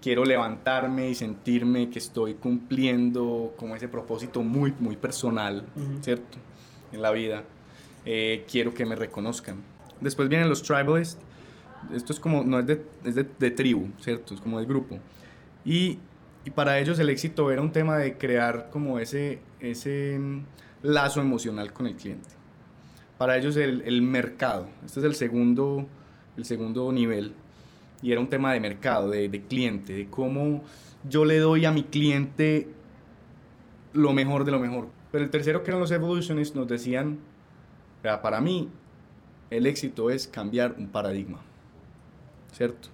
quiero levantarme y sentirme que estoy cumpliendo como ese propósito muy, muy personal, ¿cierto? En la vida. Eh, quiero que me reconozcan. Después vienen los tribalists. Esto es como, no es de, es de, de tribu, ¿cierto? Es como de grupo. Y, y, para ellos el éxito era un tema de crear como ese, ese mm, lazo emocional con el cliente. Para ellos el, el mercado, este es el segundo, el segundo nivel, y era un tema de mercado, de, de cliente, de cómo yo le doy a mi cliente lo mejor de lo mejor. Pero el tercero, que eran los evolutionists, nos decían, para mí, el éxito es cambiar un paradigma, ¿cierto?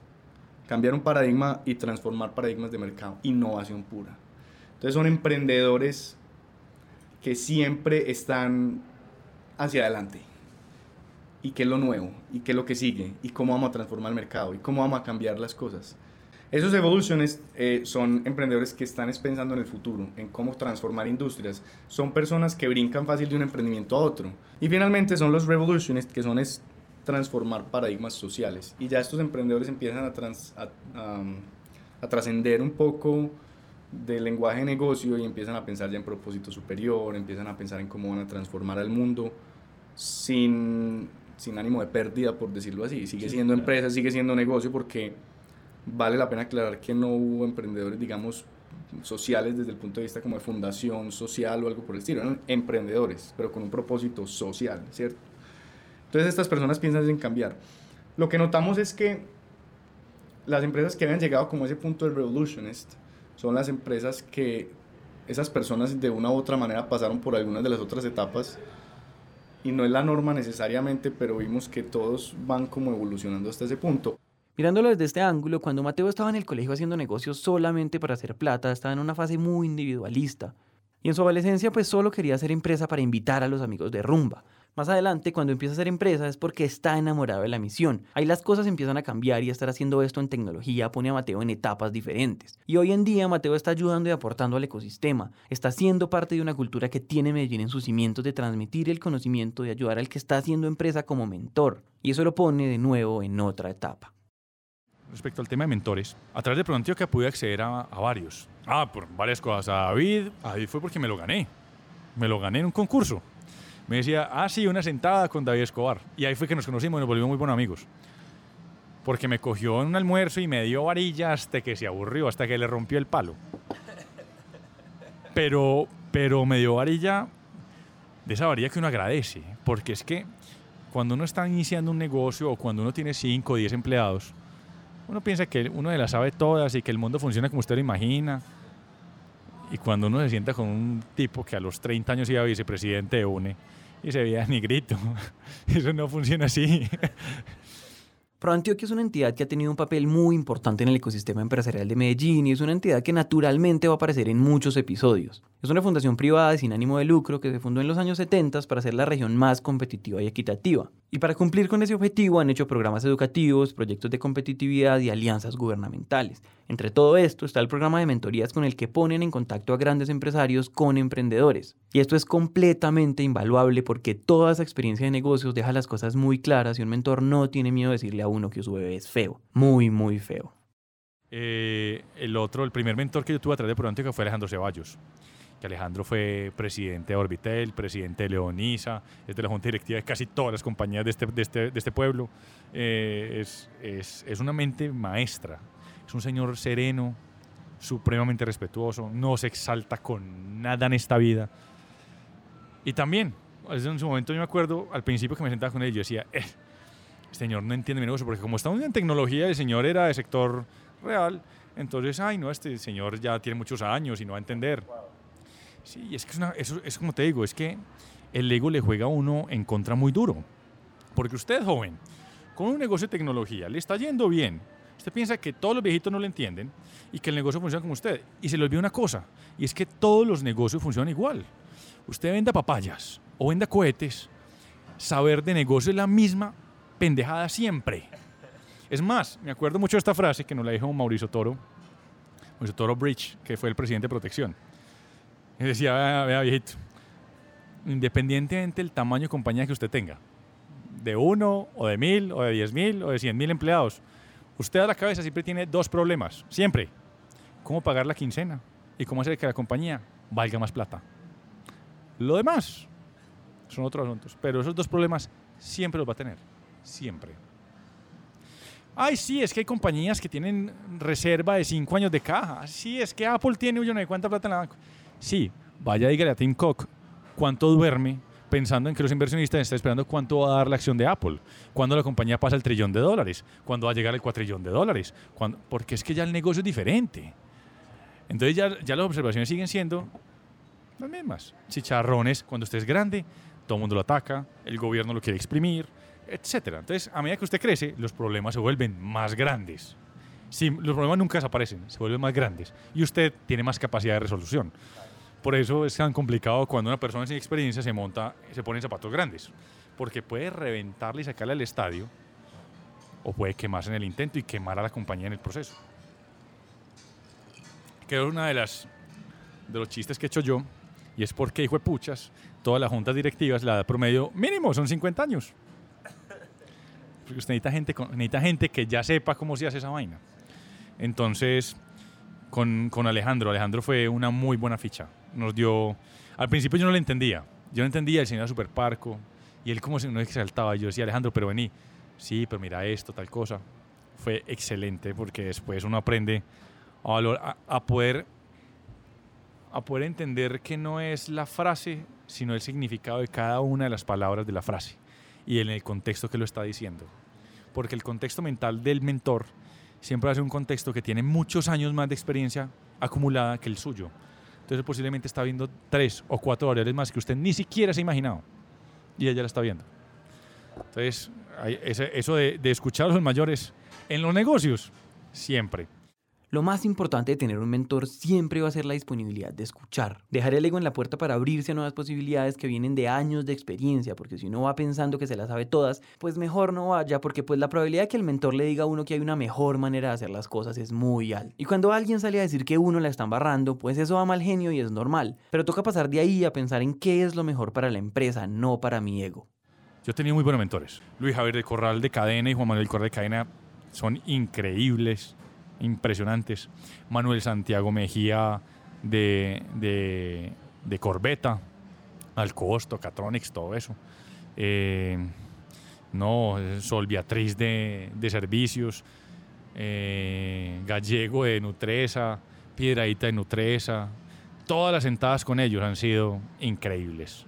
Cambiar un paradigma y transformar paradigmas de mercado, innovación pura. Entonces son emprendedores que siempre están hacia adelante. ¿Y qué es lo nuevo? ¿Y qué es lo que sigue? ¿Y cómo vamos a transformar el mercado? ¿Y cómo vamos a cambiar las cosas? Esos evoluciones eh, son emprendedores que están pensando en el futuro, en cómo transformar industrias. Son personas que brincan fácil de un emprendimiento a otro. Y finalmente son los revolutiones, que son transformar paradigmas sociales. Y ya estos emprendedores empiezan a, a, trascender un poco del lenguaje de negocio y empiezan a pensar ya en propósito superior, empiezan a pensar en cómo van a transformar al mundo sin, sin ánimo de pérdida, por decirlo así. Sigue siendo empresa, sigue siendo negocio porque vale la pena aclarar que no hubo emprendedores, digamos, sociales desde el punto de vista como de fundación social o algo por el estilo, eran emprendedores, pero con un propósito social, ¿cierto? Entonces estas personas piensan en cambiar. Lo que notamos es que las empresas que habían llegado como ese punto del revolutionist son las empresas que esas personas de una u otra manera pasaron por algunas de las otras etapas y no es la norma necesariamente, pero vimos que todos van como evolucionando hasta ese punto. Mirándolo desde este ángulo, cuando Mateo estaba en el colegio haciendo negocios solamente para hacer plata, estaba en una fase muy individualista. Y en su adolescencia pues solo quería hacer empresa para invitar a los amigos de rumba. Más adelante, cuando empieza a ser empresa, es porque está enamorado de la misión. Ahí las cosas empiezan a cambiar y estar haciendo esto en tecnología pone a Mateo en etapas diferentes. Y hoy en día Mateo está ayudando y aportando al ecosistema. Está siendo parte de una cultura que tiene Medellín en sus cimientos de transmitir el conocimiento y ayudar al que está haciendo empresa como mentor. Y eso lo pone de nuevo en otra etapa. Respecto al tema de mentores, a través de que pude acceder a, a varios. Ah, por varias cosas. A David, a David fue porque me lo gané. Me lo gané en un concurso me decía, ah, sí, una sentada con David Escobar. Y ahí fue que nos conocimos y nos volvimos muy buenos amigos. Porque me cogió en un almuerzo y me dio varilla hasta que se aburrió, hasta que le rompió el palo. Pero, pero me dio varilla de esa varilla que uno agradece. Porque es que cuando uno está iniciando un negocio o cuando uno tiene 5 o 10 empleados, uno piensa que uno de las sabe todas y que el mundo funciona como usted lo imagina. Y cuando uno se sienta con un tipo que a los 30 años iba vicepresidente de UNE y se veía grito. Eso no funciona así. ProAntioquia es una entidad que ha tenido un papel muy importante en el ecosistema empresarial de Medellín y es una entidad que naturalmente va a aparecer en muchos episodios. Es una fundación privada sin ánimo de lucro que se fundó en los años 70 para hacer la región más competitiva y equitativa. Y para cumplir con ese objetivo han hecho programas educativos, proyectos de competitividad y alianzas gubernamentales. Entre todo esto está el programa de mentorías con el que ponen en contacto a grandes empresarios con emprendedores. Y esto es completamente invaluable porque toda esa experiencia de negocios deja las cosas muy claras y un mentor no tiene miedo de decirle a uno que su bebé es feo. Muy, muy feo. Eh, el otro, el primer mentor que yo tuve a través de Pronótica fue Alejandro Ceballos que Alejandro fue presidente de Orbitel, presidente de Leonisa, es de la junta directiva de casi todas las compañías de este, este, este pueblo. Eh, es, es, es, una mente maestra, es un señor sereno, supremamente respetuoso, no se exalta con nada en esta vida. Y también, en su momento yo me acuerdo, al principio que me sentaba con él, yo decía, eh, este señor no entiende mi negocio, porque como estamos en tecnología, el señor era de sector real, entonces, ay, no, este señor ya tiene muchos años y no va a entender. Sí, es que es, es como te digo, es que el ego le juega a uno en contra muy duro. Porque usted, joven, con un negocio de tecnología, le está yendo bien. Usted piensa que todos los viejitos no lo entienden y que el negocio funciona como usted. Y se le olvida una cosa, y es que todos los negocios funcionan igual. Usted venda papayas o venda cohetes, saber de negocio es la misma pendejada siempre. Es más, me acuerdo mucho de esta frase que nos la dijo Mauricio Toro, Mauricio Toro Bridge, que fue el presidente de Protección. Y decía, vea, vea, viejito, independientemente del tamaño de compañía que usted tenga, de uno, o de mil, o de diez mil, o de cien mil empleados, usted a la cabeza siempre tiene dos problemas, siempre. Cómo pagar la quincena y cómo hacer que la compañía valga más plata. Lo demás son otros asuntos, pero esos dos problemas siempre los va a tener, siempre. Ay, sí, es que hay compañías que tienen reserva de cinco años de caja. Sí, es que Apple tiene un de cuánta plata en la banco. Sí, vaya dígale a Tim Cook cuánto duerme pensando en que los inversionistas están esperando cuánto va a dar la acción de Apple, cuándo la compañía pasa el trillón de dólares, cuándo va a llegar el cuatrillón de dólares, porque es que ya el negocio es diferente. Entonces ya, ya las observaciones siguen siendo las mismas. Chicharrones, cuando usted es grande, todo el mundo lo ataca, el gobierno lo quiere exprimir, etc. Entonces, a medida que usted crece, los problemas se vuelven más grandes. Sí, los problemas nunca desaparecen, se vuelven más grandes y usted tiene más capacidad de resolución. Por eso es tan complicado cuando una persona sin experiencia se monta, se pone zapatos grandes, porque puede reventarle y sacarle al estadio, o puede quemarse en el intento y quemar a la compañía en el proceso. Que es una de las de los chistes que he hecho yo, y es porque, hijo de puchas, todas las juntas directivas, la edad promedio mínimo son 50 años. Porque usted necesita gente, necesita gente que ya sepa cómo se hace esa vaina. Entonces, con, con, Alejandro. Alejandro fue una muy buena ficha. Nos dio... Al principio yo no le entendía. Yo no entendía, el señor era súper. Y él como se no exaltaba. Yo decía, Alejandro, pero vení. Sí, pero mira esto, tal cosa. Fue excelente porque después uno aprende a, a, poder, a poder entender que no es la frase, sino el significado de cada una de las palabras de la frase y en el contexto que lo está diciendo. Porque el contexto mental del mentor siempre va a ser un contexto que tiene muchos años más de experiencia acumulada que el suyo. Entonces posiblemente está viendo tres o cuatro variables más que usted ni siquiera se ha imaginado. Y ella la está viendo. Entonces, eso de, de escuchar a los mayores en los negocios, siempre. Lo más importante de tener un mentor siempre va a ser la disponibilidad de escuchar. Dejar el ego en la puerta para abrirse a nuevas posibilidades que vienen de años de experiencia, porque si uno va pensando que se las sabe todas, pues mejor no vaya, porque pues la probabilidad de que el mentor le diga a uno que hay una mejor manera de hacer las cosas es muy alta. Y cuando alguien sale a decir que uno la está embarrando, pues eso va mal genio y es normal. Pero toca pasar de ahí a pensar en qué es lo mejor para la empresa, no para mi ego. Yo he tenido muy buenos mentores. Luis Javier de Corral de Cadena y Juan Manuel Corral de Cadena son increíbles impresionantes. Manuel Santiago Mejía de, de, de Corbeta, Alcosto, Catronics, todo eso. Eh, no, Sol Beatriz de, de Servicios, eh, Gallego de Nutresa, Piedradita de Nutresa. Todas las sentadas con ellos han sido increíbles.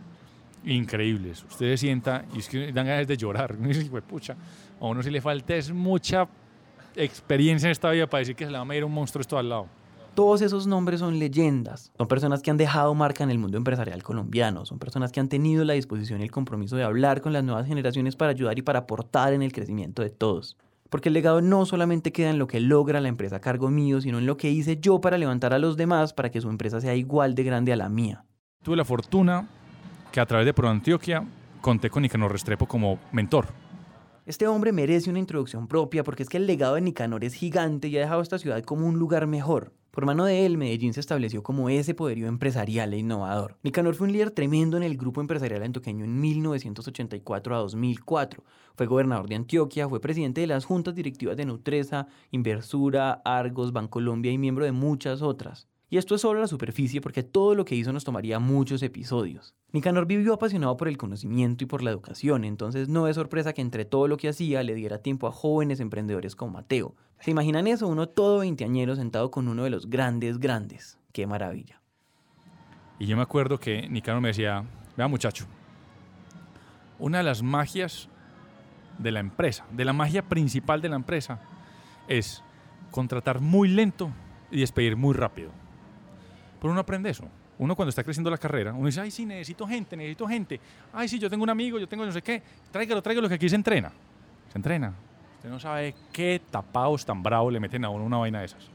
Increíbles. Usted se sienta y es que dan ganas de llorar. Pucha, a uno si le falta es mucha experiencia en esta vida para decir que se le va a medir un monstruo esto al lado. Todos esos nombres son leyendas, son personas que han dejado marca en el mundo empresarial colombiano, son personas que han tenido la disposición y el compromiso de hablar con las nuevas generaciones para ayudar y para aportar en el crecimiento de todos. Porque el legado no solamente queda en lo que logra la empresa a cargo mío, sino en lo que hice yo para levantar a los demás para que su empresa sea igual de grande a la mía. Tuve la fortuna que a través de Pro Antioquia conté con Nicanor Restrepo como mentor. Este hombre merece una introducción propia porque es que el legado de Nicanor es gigante y ha dejado esta ciudad como un lugar mejor. Por mano de él, Medellín se estableció como ese poderío empresarial e innovador. Nicanor fue un líder tremendo en el grupo empresarial antioqueño en 1984 a 2004. Fue gobernador de Antioquia, fue presidente de las juntas directivas de Nutresa, Inversura, Argos, Bancolombia y miembro de muchas otras. Y esto es solo la superficie porque todo lo que hizo nos tomaría muchos episodios. Nicanor vivió apasionado por el conocimiento y por la educación, entonces no es sorpresa que entre todo lo que hacía le diera tiempo a jóvenes emprendedores como Mateo. ¿Se imaginan eso? Uno todo veinteañero sentado con uno de los grandes grandes. ¡Qué maravilla! Y yo me acuerdo que Nicanor me decía, vea muchacho, una de las magias de la empresa, de la magia principal de la empresa, es contratar muy lento y despedir muy rápido. Pero uno aprende eso. Uno cuando está creciendo la carrera, uno dice, ay, sí, necesito gente, necesito gente. Ay, sí, yo tengo un amigo, yo tengo no sé qué. Tráigalo, tráigalo, que aquí se entrena. Se entrena. Usted no sabe qué tapados tan bravos le meten a uno una vaina de esas.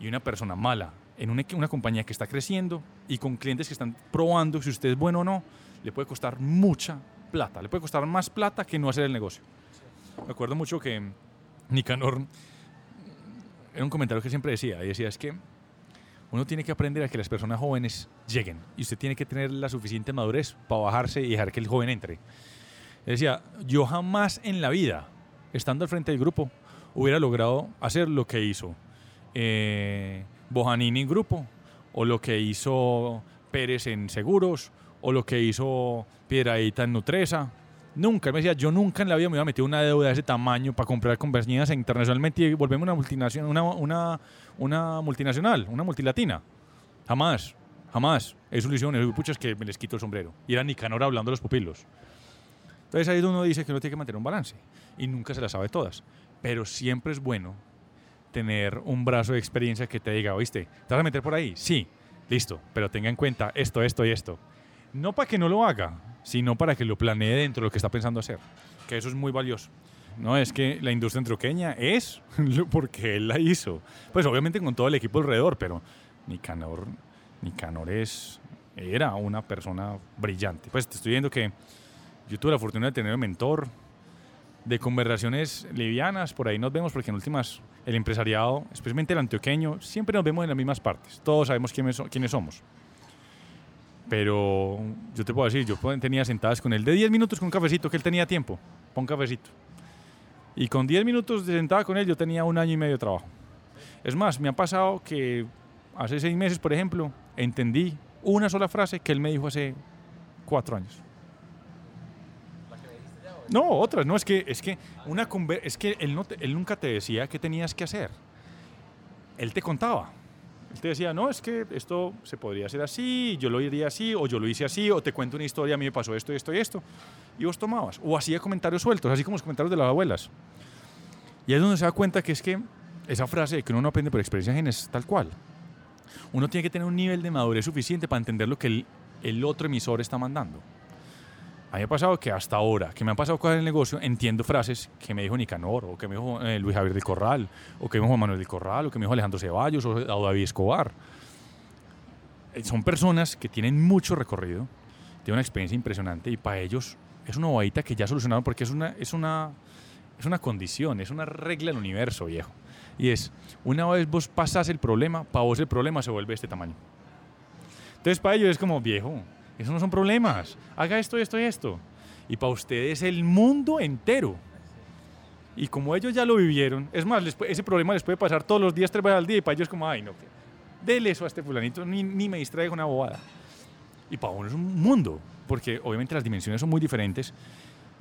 Y una persona mala en una, una compañía que está creciendo y con clientes que están probando si usted es bueno o no, le puede costar mucha plata. Le puede costar más plata que no hacer el negocio. Me acuerdo mucho que Nicanor era un comentario que siempre decía, y decía, es que uno tiene que aprender a que las personas jóvenes lleguen y usted tiene que tener la suficiente madurez para bajarse y dejar que el joven entre. Decía, yo jamás en la vida, estando al frente del grupo, hubiera logrado hacer lo que hizo eh, Bojanini en grupo, o lo que hizo Pérez en seguros, o lo que hizo Piedradita en Nutresa, Nunca, él me decía, yo nunca en la vida me iba a meter una deuda de ese tamaño para comprar compañías internacionalmente y volverme una multinacional, una, una, una multinacional, una multilatina. Jamás, jamás. Eso lo hicieron, puchas que me les quito el sombrero. Y era Nicanor hablando de los pupilos. Entonces ahí uno dice que uno tiene que mantener un balance y nunca se las sabe todas. Pero siempre es bueno tener un brazo de experiencia que te diga, oíste, ¿te vas a meter por ahí? Sí, listo, pero tenga en cuenta esto, esto y esto. No para que no lo haga, sino para que lo planee dentro de lo que está pensando hacer. Que eso es muy valioso. No es que la industria antioqueña es porque él la hizo. Pues obviamente con todo el equipo alrededor, pero Nicanor, Nicanor es, era una persona brillante. Pues te estoy viendo que yo tuve la fortuna de tener un mentor de conversaciones livianas, por ahí nos vemos porque en últimas el empresariado, especialmente el antioqueño, siempre nos vemos en las mismas partes. Todos sabemos quiénes, quiénes somos. Pero yo te puedo decir, yo tenía sentadas con él de 10 minutos con un cafecito, que él tenía tiempo, pon cafecito. Y con 10 minutos de sentada con él yo tenía un año y medio de trabajo. Es más, me ha pasado que hace seis meses, por ejemplo, entendí una sola frase que él me dijo hace cuatro años. No, otras, no, es que, es que, una es que él, no él nunca te decía qué tenías que hacer. Él te contaba. Te decía, no, es que esto se podría hacer así, yo lo diría así, o yo lo hice así, o te cuento una historia, a mí me pasó esto, esto y esto. Y vos tomabas. O hacía comentarios sueltos, así como los comentarios de las abuelas. Y ahí es donde se da cuenta que es que esa frase de que uno no aprende por experiencia ajena es tal cual. Uno tiene que tener un nivel de madurez suficiente para entender lo que el, el otro emisor está mandando. A mí me ha pasado que hasta ahora, que me han pasado cosas en el negocio, entiendo frases que me dijo Nicanor, o que me dijo eh, Luis Javier del Corral, o que me dijo Manuel del Corral, o que me dijo Alejandro Ceballos, o, David Escobar. Eh, son personas que tienen mucho recorrido, tienen una experiencia impresionante, y para ellos es una bobadita que ya solucionaron porque es una, es, una, es una condición, es una regla del universo, viejo. Y es, una vez vos pasas el problema, para vos el problema se vuelve este tamaño. Entonces para ellos es como, viejo, eso no son problemas. Haga esto, esto y esto. Y para ustedes el mundo entero. Y como ellos ya lo vivieron, es más, ese problema les puede pasar todos los días, tres veces al día, y para ellos como, ay, no, dele eso a este fulanito, ni, ni me distraiga una bobada. Y para uno es un mundo, porque obviamente las dimensiones son muy diferentes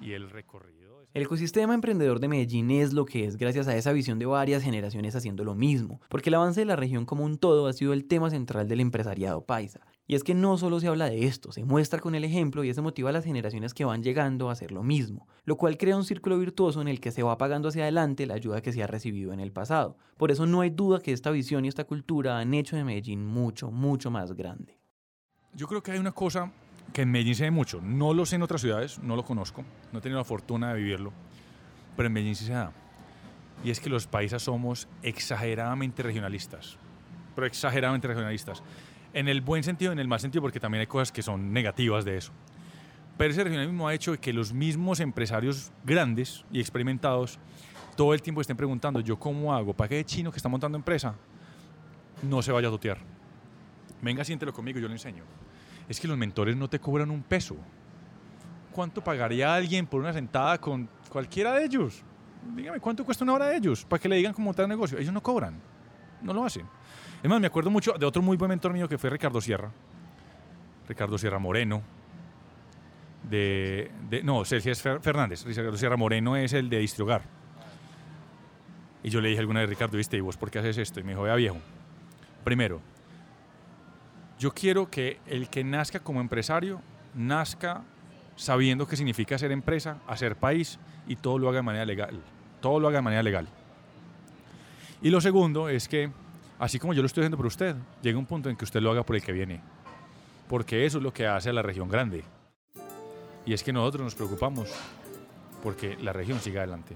y el recorrido... El ecosistema emprendedor de Medellín es lo que es gracias a esa visión de varias generaciones haciendo lo mismo, porque el avance de la región como un todo ha sido el tema central del empresariado paisa. Y es que no solo se habla de esto, se muestra con el ejemplo y eso motiva a las generaciones que van llegando a hacer lo mismo, lo cual crea un círculo virtuoso en el que se va pagando hacia adelante la ayuda que se ha recibido en el pasado. Por eso no hay duda que esta visión y esta cultura han hecho de Medellín mucho, mucho más grande. Yo creo que hay una cosa que en Medellín se ve mucho. No lo sé en otras ciudades, no lo conozco, no he tenido la fortuna de vivirlo, pero en Medellín sí se da. Y es que los paisas somos exageradamente regionalistas. Pero exageradamente regionalistas. En el buen sentido, en el mal sentido, porque también hay cosas que son negativas de eso. Pero ese regionalismo ha hecho que los mismos empresarios grandes y experimentados todo el tiempo estén preguntando, ¿yo cómo hago para que el chino que está montando empresa no se vaya a totear? Venga, siéntelo conmigo, yo le enseño. Es que los mentores no te cobran un peso. ¿Cuánto pagaría alguien por una sentada con cualquiera de ellos? Dígame, ¿cuánto cuesta una hora de ellos? Para que le digan cómo montar negocio. Ellos no cobran, no lo hacen. Es más, me acuerdo mucho de otro muy buen mentor mío que fue Ricardo Sierra. Ricardo Sierra Moreno. De, no, Celsius Fernández. Ricardo Sierra Moreno es el de Distriogar. Y yo le dije alguna vez, Ricardo, ¿viste? ¿Y vos por qué haces esto? Y me dijo, vea viejo, primero, yo quiero que el que nazca como empresario, nazca sabiendo qué significa ser empresa, hacer país y todo lo haga de manera legal. Todo lo haga de manera legal. Y lo segundo es que, así como yo lo estoy haciendo por usted, llega un punto en que usted lo haga por el que viene. Porque eso es lo que hace a la región grande. Y es que nosotros nos preocupamos porque la región siga adelante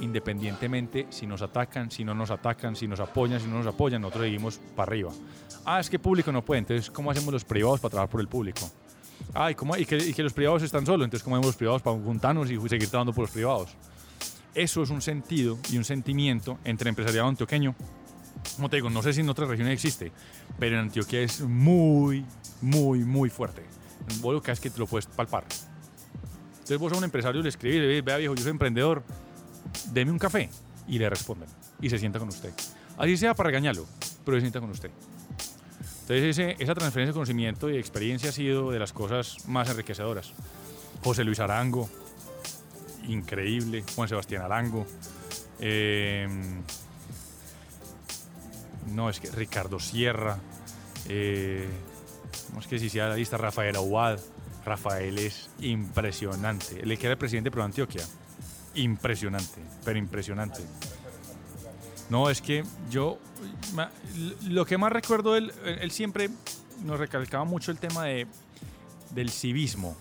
independientemente si nos atacan, si no nos atacan, si nos apoyan, si no nos apoyan, nosotros seguimos para arriba. Ah, es que público no puede, entonces ¿cómo hacemos los privados para trabajar por el público? Ah, ¿y, cómo, y, que, los privados están solos, entonces ¿cómo hacemos los privados para juntarnos y seguir trabajando por los privados? Eso es un sentido y un sentimiento entre empresariado antioqueño. Como te digo, no sé si en otras regiones existe, pero en Antioquia es muy, muy, muy fuerte. Vos lo que es que te lo puedes palpar. Entonces vos a un empresario le escribís, vea viejo, yo soy emprendedor, deme un café y le responden y se sienta con usted. Así sea para regañarlo, pero se sienta con usted. Entonces esa transferencia de conocimiento y experiencia ha sido de las cosas más enriquecedoras. José Luis Arango, increíble. Juan Sebastián Arango. Em, no, es que Ricardo Sierra. Eh, no es que si sea la lista, Rafael Aguad. Rafael es impresionante. El que era el presidente de Pro Antioquia impresionante, pero impresionante. No, es que yo, lo que más recuerdo, él, él siempre nos recalcaba mucho el tema de, del civismo,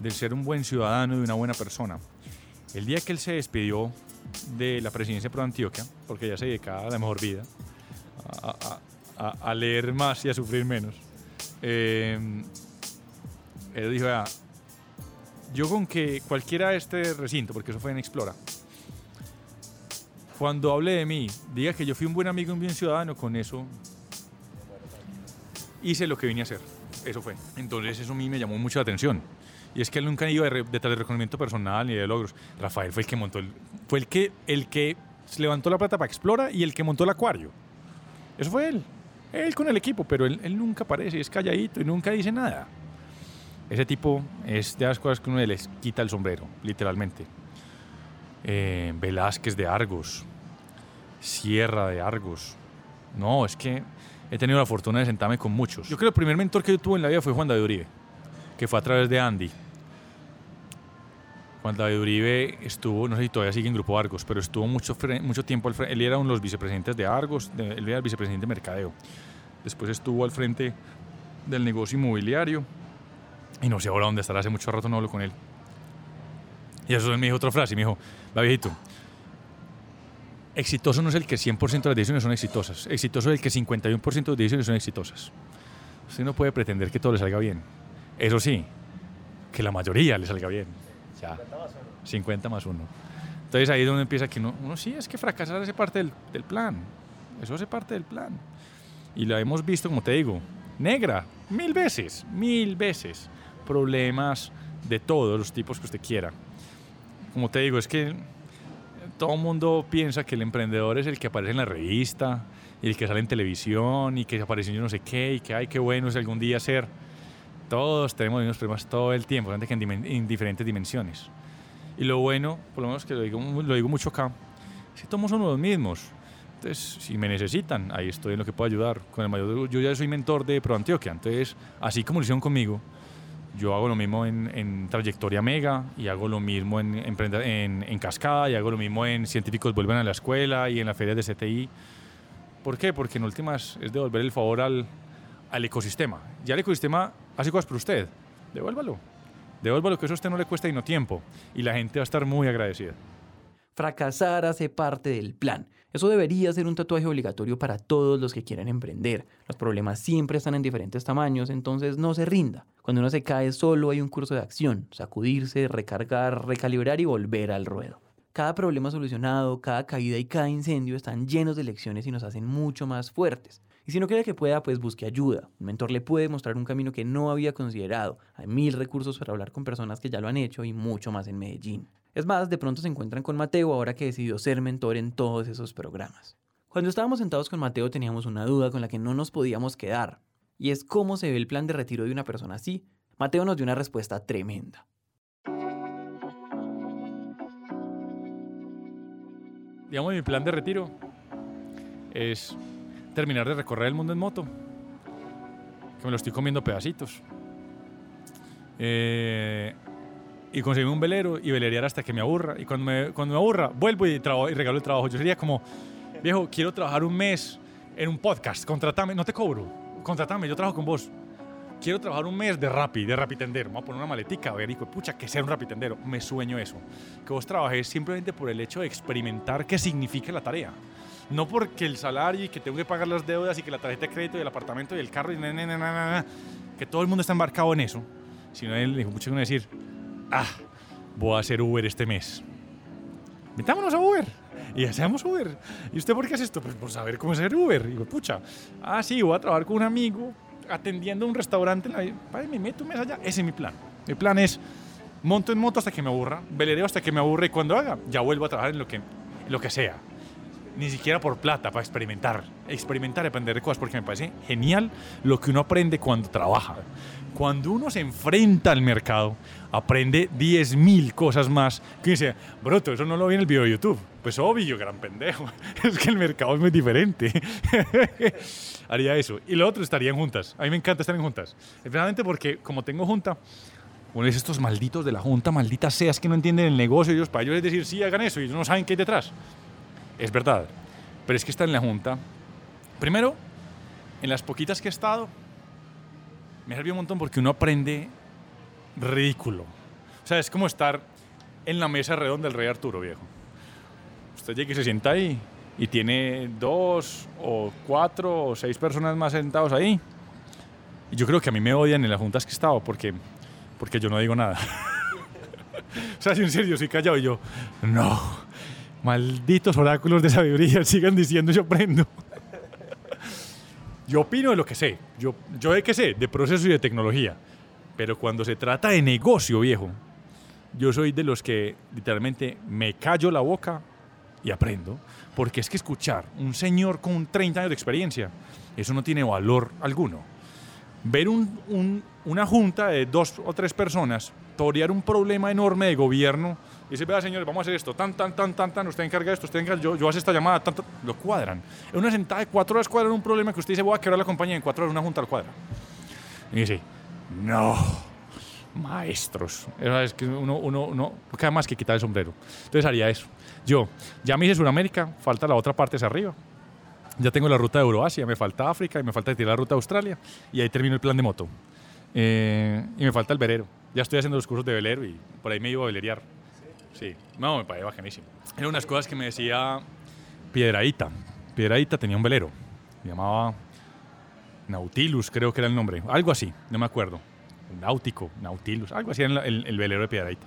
del ser un buen ciudadano y una buena persona. El día que él se despidió de la presidencia pro Antioquia, porque ya se dedicaba a la mejor vida, a, leer más y a sufrir menos, eh, él dijo, ah, yo con que cualquiera de este recinto, porque eso fue en Explora, cuando hable de mí, diga que yo fui un buen amigo y un bien ciudadano, con eso hice lo que vine a hacer. Eso fue. Entonces eso a mí me llamó mucho la atención. Y es que él nunca iba detrás de reconocimiento personal ni de logros. Rafael fue el que montó, el, fue el que, el que levantó la plata para Explora y el que montó el acuario. Eso fue él. Él con el equipo, pero él, nunca aparece, es calladito y nunca dice nada. Ese tipo es de las cosas que uno les quita el sombrero, literalmente. Eh, Velázquez de Argos, Sierra de Argos. No, es que he tenido la fortuna de sentarme con muchos. Yo creo que el primer mentor que yo tuve en la vida fue Juan David Uribe, que fue a través de Andy. Juan David Uribe estuvo, no sé si todavía sigue en Grupo Argos, pero estuvo mucho, mucho tiempo al frente. Él era uno de los vicepresidentes de Argos, él era el vicepresidente de Mercadeo. Después estuvo al frente del negocio inmobiliario y no sé ahora dónde estará, hace mucho rato no hablo con él. Y eso me dijo otra frase, me dijo, va viejito, exitoso no es el que 100% de las decisiones son exitosas, exitoso es el que 51% de las decisiones son exitosas. Usted no puede pretender que todo le salga bien. Eso sí, que la mayoría le salga bien. Ya. 50 más 1. Entonces ahí es donde empieza que uno, uno sí, es que fracasar hace parte del, del plan. Eso hace parte del plan. Y lo hemos visto, como te digo, negra, mil veces, mil veces problemas de todos los tipos que usted quiera. Como te digo, es que todo el mundo piensa que el emprendedor es el que aparece en la revista y el que sale en televisión y que aparece en yo no sé qué y que ay, qué bueno es algún día ser. Todos tenemos unos problemas todo el tiempo, que en, diferentes dimensiones. Y lo bueno, por lo menos que lo digo, lo digo mucho acá, es que todos somos los mismos. Entonces, si me necesitan, ahí estoy en lo que puedo ayudar. Con el mayor, yo ya soy mentor de Pro Antioquia, entonces, así como lo hicieron conmigo, yo hago lo mismo en, Trayectoria Mega y hago lo mismo en, en, Cascada y hago lo mismo en Científicos Vuelven a la Escuela y en las ferias de CTI. ¿Por qué? Porque en últimas es devolver el favor al, al ecosistema. Ya el ecosistema hace cosas por usted. Devuélvalo. Devuélvalo que eso a usted no le cuesta y no tiempo. Y la gente va a estar muy agradecida. Fracasar hace parte del plan. Eso debería ser un tatuaje obligatorio para todos los que quieren emprender. Los problemas siempre están en diferentes tamaños, entonces no se rinda. Cuando uno se cae solo hay un curso de acción, sacudirse, recargar, recalibrar y volver al ruedo. Cada problema solucionado, cada caída y cada incendio están llenos de lecciones y nos hacen mucho más fuertes. Y si no cree que pueda, pues busque ayuda. Un mentor le puede mostrar un camino que no había considerado. Hay mil recursos para hablar con personas que ya lo han hecho y mucho más en Medellín. Es más, de pronto se encuentran con Mateo ahora que decidió ser mentor en todos esos programas. Cuando estábamos sentados con Mateo teníamos una duda con la que no nos podíamos quedar, y es cómo se ve el plan de retiro de una persona así. Mateo nos dio una respuesta tremenda. Digamos, mi plan de retiro es terminar de recorrer el mundo en moto, que me lo estoy comiendo pedacitos. Eh, y conseguir un velero y velerear hasta que me aburra. Y cuando me, cuando me aburra, vuelvo y, y regalo el trabajo. Yo sería como, viejo, quiero trabajar un mes en un podcast, contratame, no te cobro, contratame, yo trabajo con vos. Quiero trabajar un mes de Rappi, de Rapitendero. Me voy a poner una maletica, a ver, hijo, pucha, que sea un Rapitendero. Me sueño eso. Que vos trabajes simplemente por el hecho de experimentar qué significa la tarea. No porque el salario y que tengo que pagar las deudas y que la tarjeta de crédito y el apartamento y el carro y na, na, na, que todo el mundo está embarcado en eso. Sino él dijo mucho decir, ah, voy a hacer Uber este mes. Metámonos a Uber. Y hacemos Uber. ¿Y usted por qué hace esto? Pues por saber cómo hacer Uber. Y digo, pucha, ah, sí, voy a trabajar con un amigo atendiendo un restaurante. me meto un mes allá. Ese es mi plan. Mi plan es monto en moto hasta que me aburra, velereo hasta que me aburra y cuando haga, ya vuelvo a trabajar en lo que, en lo que sea. Ni siquiera por plata, para experimentar. Experimentar aprender de cosas, porque me parece genial lo que uno aprende cuando trabaja. Cuando uno se enfrenta al mercado, aprende 10.000 cosas más. Que dice, broto, eso no lo vi en el video de YouTube. Pues obvio, gran pendejo. Es que el mercado es muy diferente. Haría eso. Y lo otro, estarían juntas. A mí me encanta estar en juntas. Especialmente porque, como tengo junta, uno dice, estos malditos de la junta, malditas seas que no entienden el negocio. Ellos, para ellos es decir, sí, hagan eso. Y ellos no saben qué hay detrás. Es verdad. Pero es que está en la junta. Primero, en las poquitas que he estado, me sirvió un montón porque uno aprende ridículo. O sea, es como estar en la mesa redonda del rey Arturo, viejo. Usted llega y se sienta ahí y tiene dos o cuatro o seis personas más sentados ahí. Y yo creo que a mí me odian en las juntas que he estado porque, porque yo no digo nada. o sea, si en serio, soy callado y yo, no, malditos oráculos de sabiduría, sigan diciendo yo aprendo. Yo opino de lo que sé. Yo, yo de qué sé, de proceso y de tecnología. Pero cuando se trata de negocio, viejo, yo soy de los que literalmente me callo la boca y aprendo. Porque es que escuchar un señor con 30 años de experiencia, eso no tiene valor alguno. Ver un, una junta de dos o tres personas torear un problema enorme de gobierno y dice, vea señores, vamos a hacer esto, tan, tan, tan, tan, tan, usted encarga esto, usted encarga, yo, yo hago esta llamada, tan, lo cuadran. En una sentada de cuatro horas cuadran un problema que usted dice, voy a quebrar la compañía en cuatro horas, una junta al cuadra. Y dice, no, maestros. Es que uno, uno, uno, queda más que quitar el sombrero. Entonces haría eso. Yo, ya me hice Sudamérica, falta la otra parte hacia arriba. Ya tengo la ruta de Euroasia, me falta África y me falta tirar la ruta de Australia. Y ahí termino el plan de moto. Eh, y me falta el velero. Ya estoy haciendo los cursos de velero y por ahí me iba a velerear. Sí, no, me parece bajanísimo. Eran unas cosas que me decía Piedradita. Piedradita tenía un velero. Se llamaba Nautilus, creo que era el nombre. Algo así, no me acuerdo. Náutico, Nautilus, algo así era el, el, velero de Piedradita.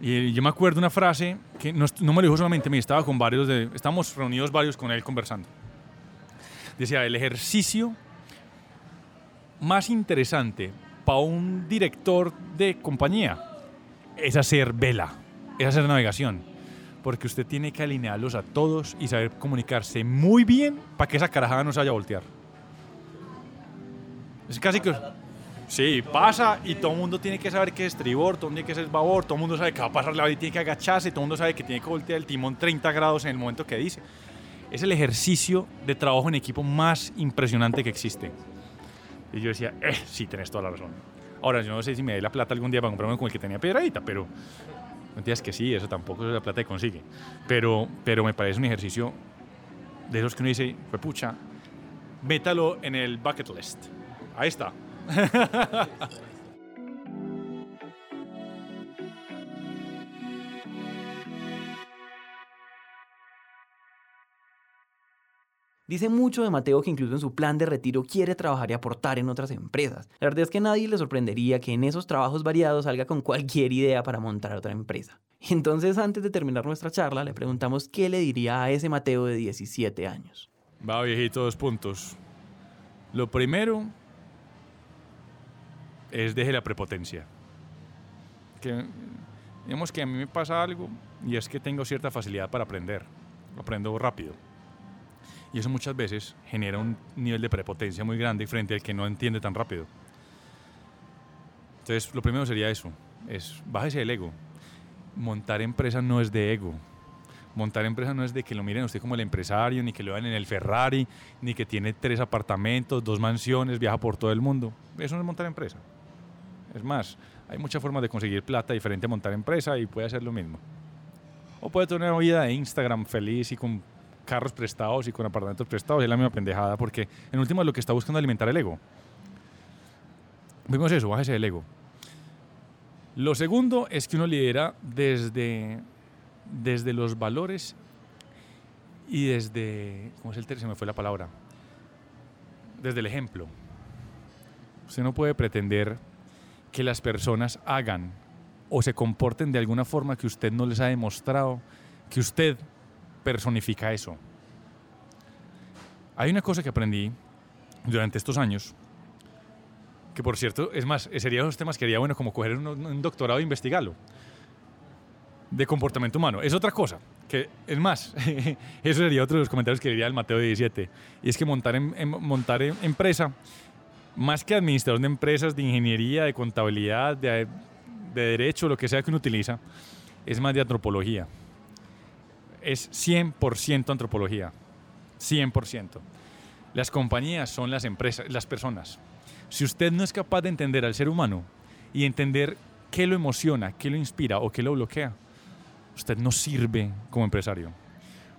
Y yo me acuerdo una frase que no, no me lo dijo solamente mí, estaba con varios, de, estábamos reunidos varios con él conversando. Decía, el ejercicio más interesante para un director de compañía es hacer vela, es hacer navegación. Porque usted tiene que alinearlos a todos y saber comunicarse muy bien para que esa carajada no se vaya a voltear. Es casi que... Sí, pasa y todo el mundo tiene que saber qué es estribor, todo el mundo tiene que ser babor, todo el mundo sabe que va a pasar la y tiene que agacharse, todo el mundo sabe que tiene que voltear el timón 30 grados en el momento que dice. Es el ejercicio de trabajo en equipo más impresionante que existe. Y yo decía, eh, sí, tenés toda la razón. Ahora, yo no sé si me dé la plata algún día para comprarme con el que tenía piedradita, pero entiendes que sí, eso tampoco es la plata que consigue. Pero, pero me parece un ejercicio de esos que uno dice, fue pucha, métalo en el bucket list. Ahí está. Dice mucho de Mateo que incluso en su plan de retiro quiere trabajar y aportar en otras empresas. La verdad es que nadie le sorprendería que en esos trabajos variados salga con cualquier idea para montar otra empresa. Entonces, antes de terminar nuestra charla, le preguntamos qué le diría a ese Mateo de 17 años. Va, viejito, dos puntos. Lo primero es deje la prepotencia. Que, digamos que a mí me pasa algo y es que tengo cierta facilidad para aprender. Aprendo rápido. Y eso muchas veces genera un nivel de prepotencia muy grande frente al que no entiende tan rápido. Entonces, lo primero sería eso, es bájese el ego. Montar empresa no es de ego. Montar empresa no es de que lo miren usted como el empresario, ni que lo vean en el Ferrari, ni que tiene tres apartamentos, dos mansiones, viaja por todo el mundo. Eso no es montar empresa. Es más, hay muchas formas de conseguir plata diferente a montar empresa y puede hacer lo mismo. O puede tener una vida de Instagram feliz y con carros prestados y con apartamentos prestados, es la misma pendejada, porque en último lo que está buscando alimentar el ego. Vimos eso, bájese el ego. Lo segundo es que uno lidera desde, desde los valores y desde, ¿cómo es el tercero? Se me fue la palabra. Desde el ejemplo. Usted no puede pretender que las personas hagan o se comporten de alguna forma que usted no les ha demostrado que usted personifica eso. Hay una cosa que aprendí durante estos años, que por cierto, es más, sería los temas que haría bueno como coger un, doctorado e investigarlo, de comportamiento humano. Es otra cosa, que es más, eso sería otro de los comentarios que diría el Mateo 17, y es que montar, en, montar en empresa, más que administrador de empresas, de ingeniería, de contabilidad, de, de derecho, lo que sea que uno utiliza, es más de antropología es 100% antropología. 100%. Las compañías son las empresas, las personas. Si usted no es capaz de entender al ser humano y entender qué lo emociona, qué lo inspira o qué lo bloquea, usted no sirve como empresario.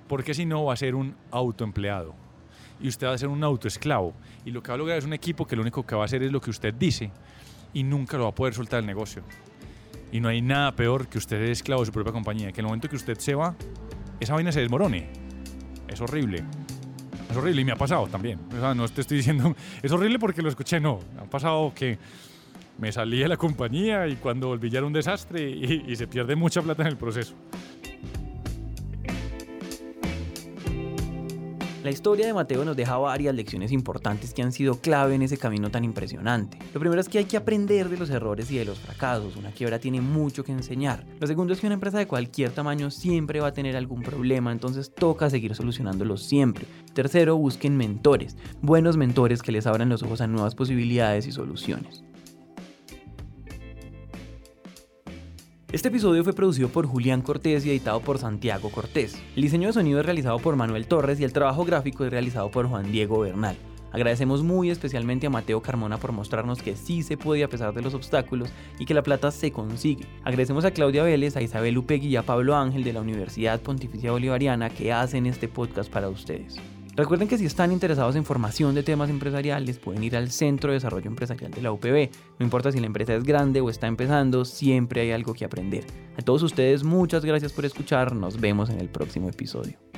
Porque si no va a ser un autoempleado y usted va a ser un autoesclavo. Y lo que va a lograr es un equipo que lo único que va a hacer es lo que usted dice y nunca lo va a poder soltar el negocio. Y no hay nada peor que usted es esclavo de su propia compañía, que el momento que usted se va, esa vaina se desmorone. Es horrible. Es horrible y me ha pasado también. no te estoy diciendo, es horrible porque lo escuché, no. Ha pasado que me salí de la compañía y cuando volví ya era un desastre y se pierde mucha plata en el proceso. La historia de Mateo nos deja varias lecciones importantes que han sido clave en ese camino tan impresionante. Lo primero es que hay que aprender de los errores y de los fracasos. Una quiebra tiene mucho que enseñar. Lo segundo es que una empresa de cualquier tamaño siempre va a tener algún problema, entonces toca seguir solucionándolo siempre. Tercero, busquen mentores. Buenos mentores que les abran los ojos a nuevas posibilidades y soluciones. Este episodio fue producido por Julián Cortés y editado por Santiago Cortés. El diseño de sonido es realizado por Manuel Torres y el trabajo gráfico es realizado por Juan Diego Bernal. Agradecemos muy especialmente a Mateo Carmona por mostrarnos que sí se puede a pesar de los obstáculos y que la plata se consigue. Agradecemos a Claudia Vélez, a Isabel Upegui y a Pablo Ángel de la Universidad Pontificia Bolivariana que hacen este podcast para ustedes. Recuerden que si están interesados en formación de temas empresariales, pueden ir al Centro de Desarrollo Empresarial de la UPB. No importa si la empresa es grande o está empezando, siempre hay algo que aprender. A todos ustedes, muchas gracias por escuchar. Nos vemos en el próximo episodio.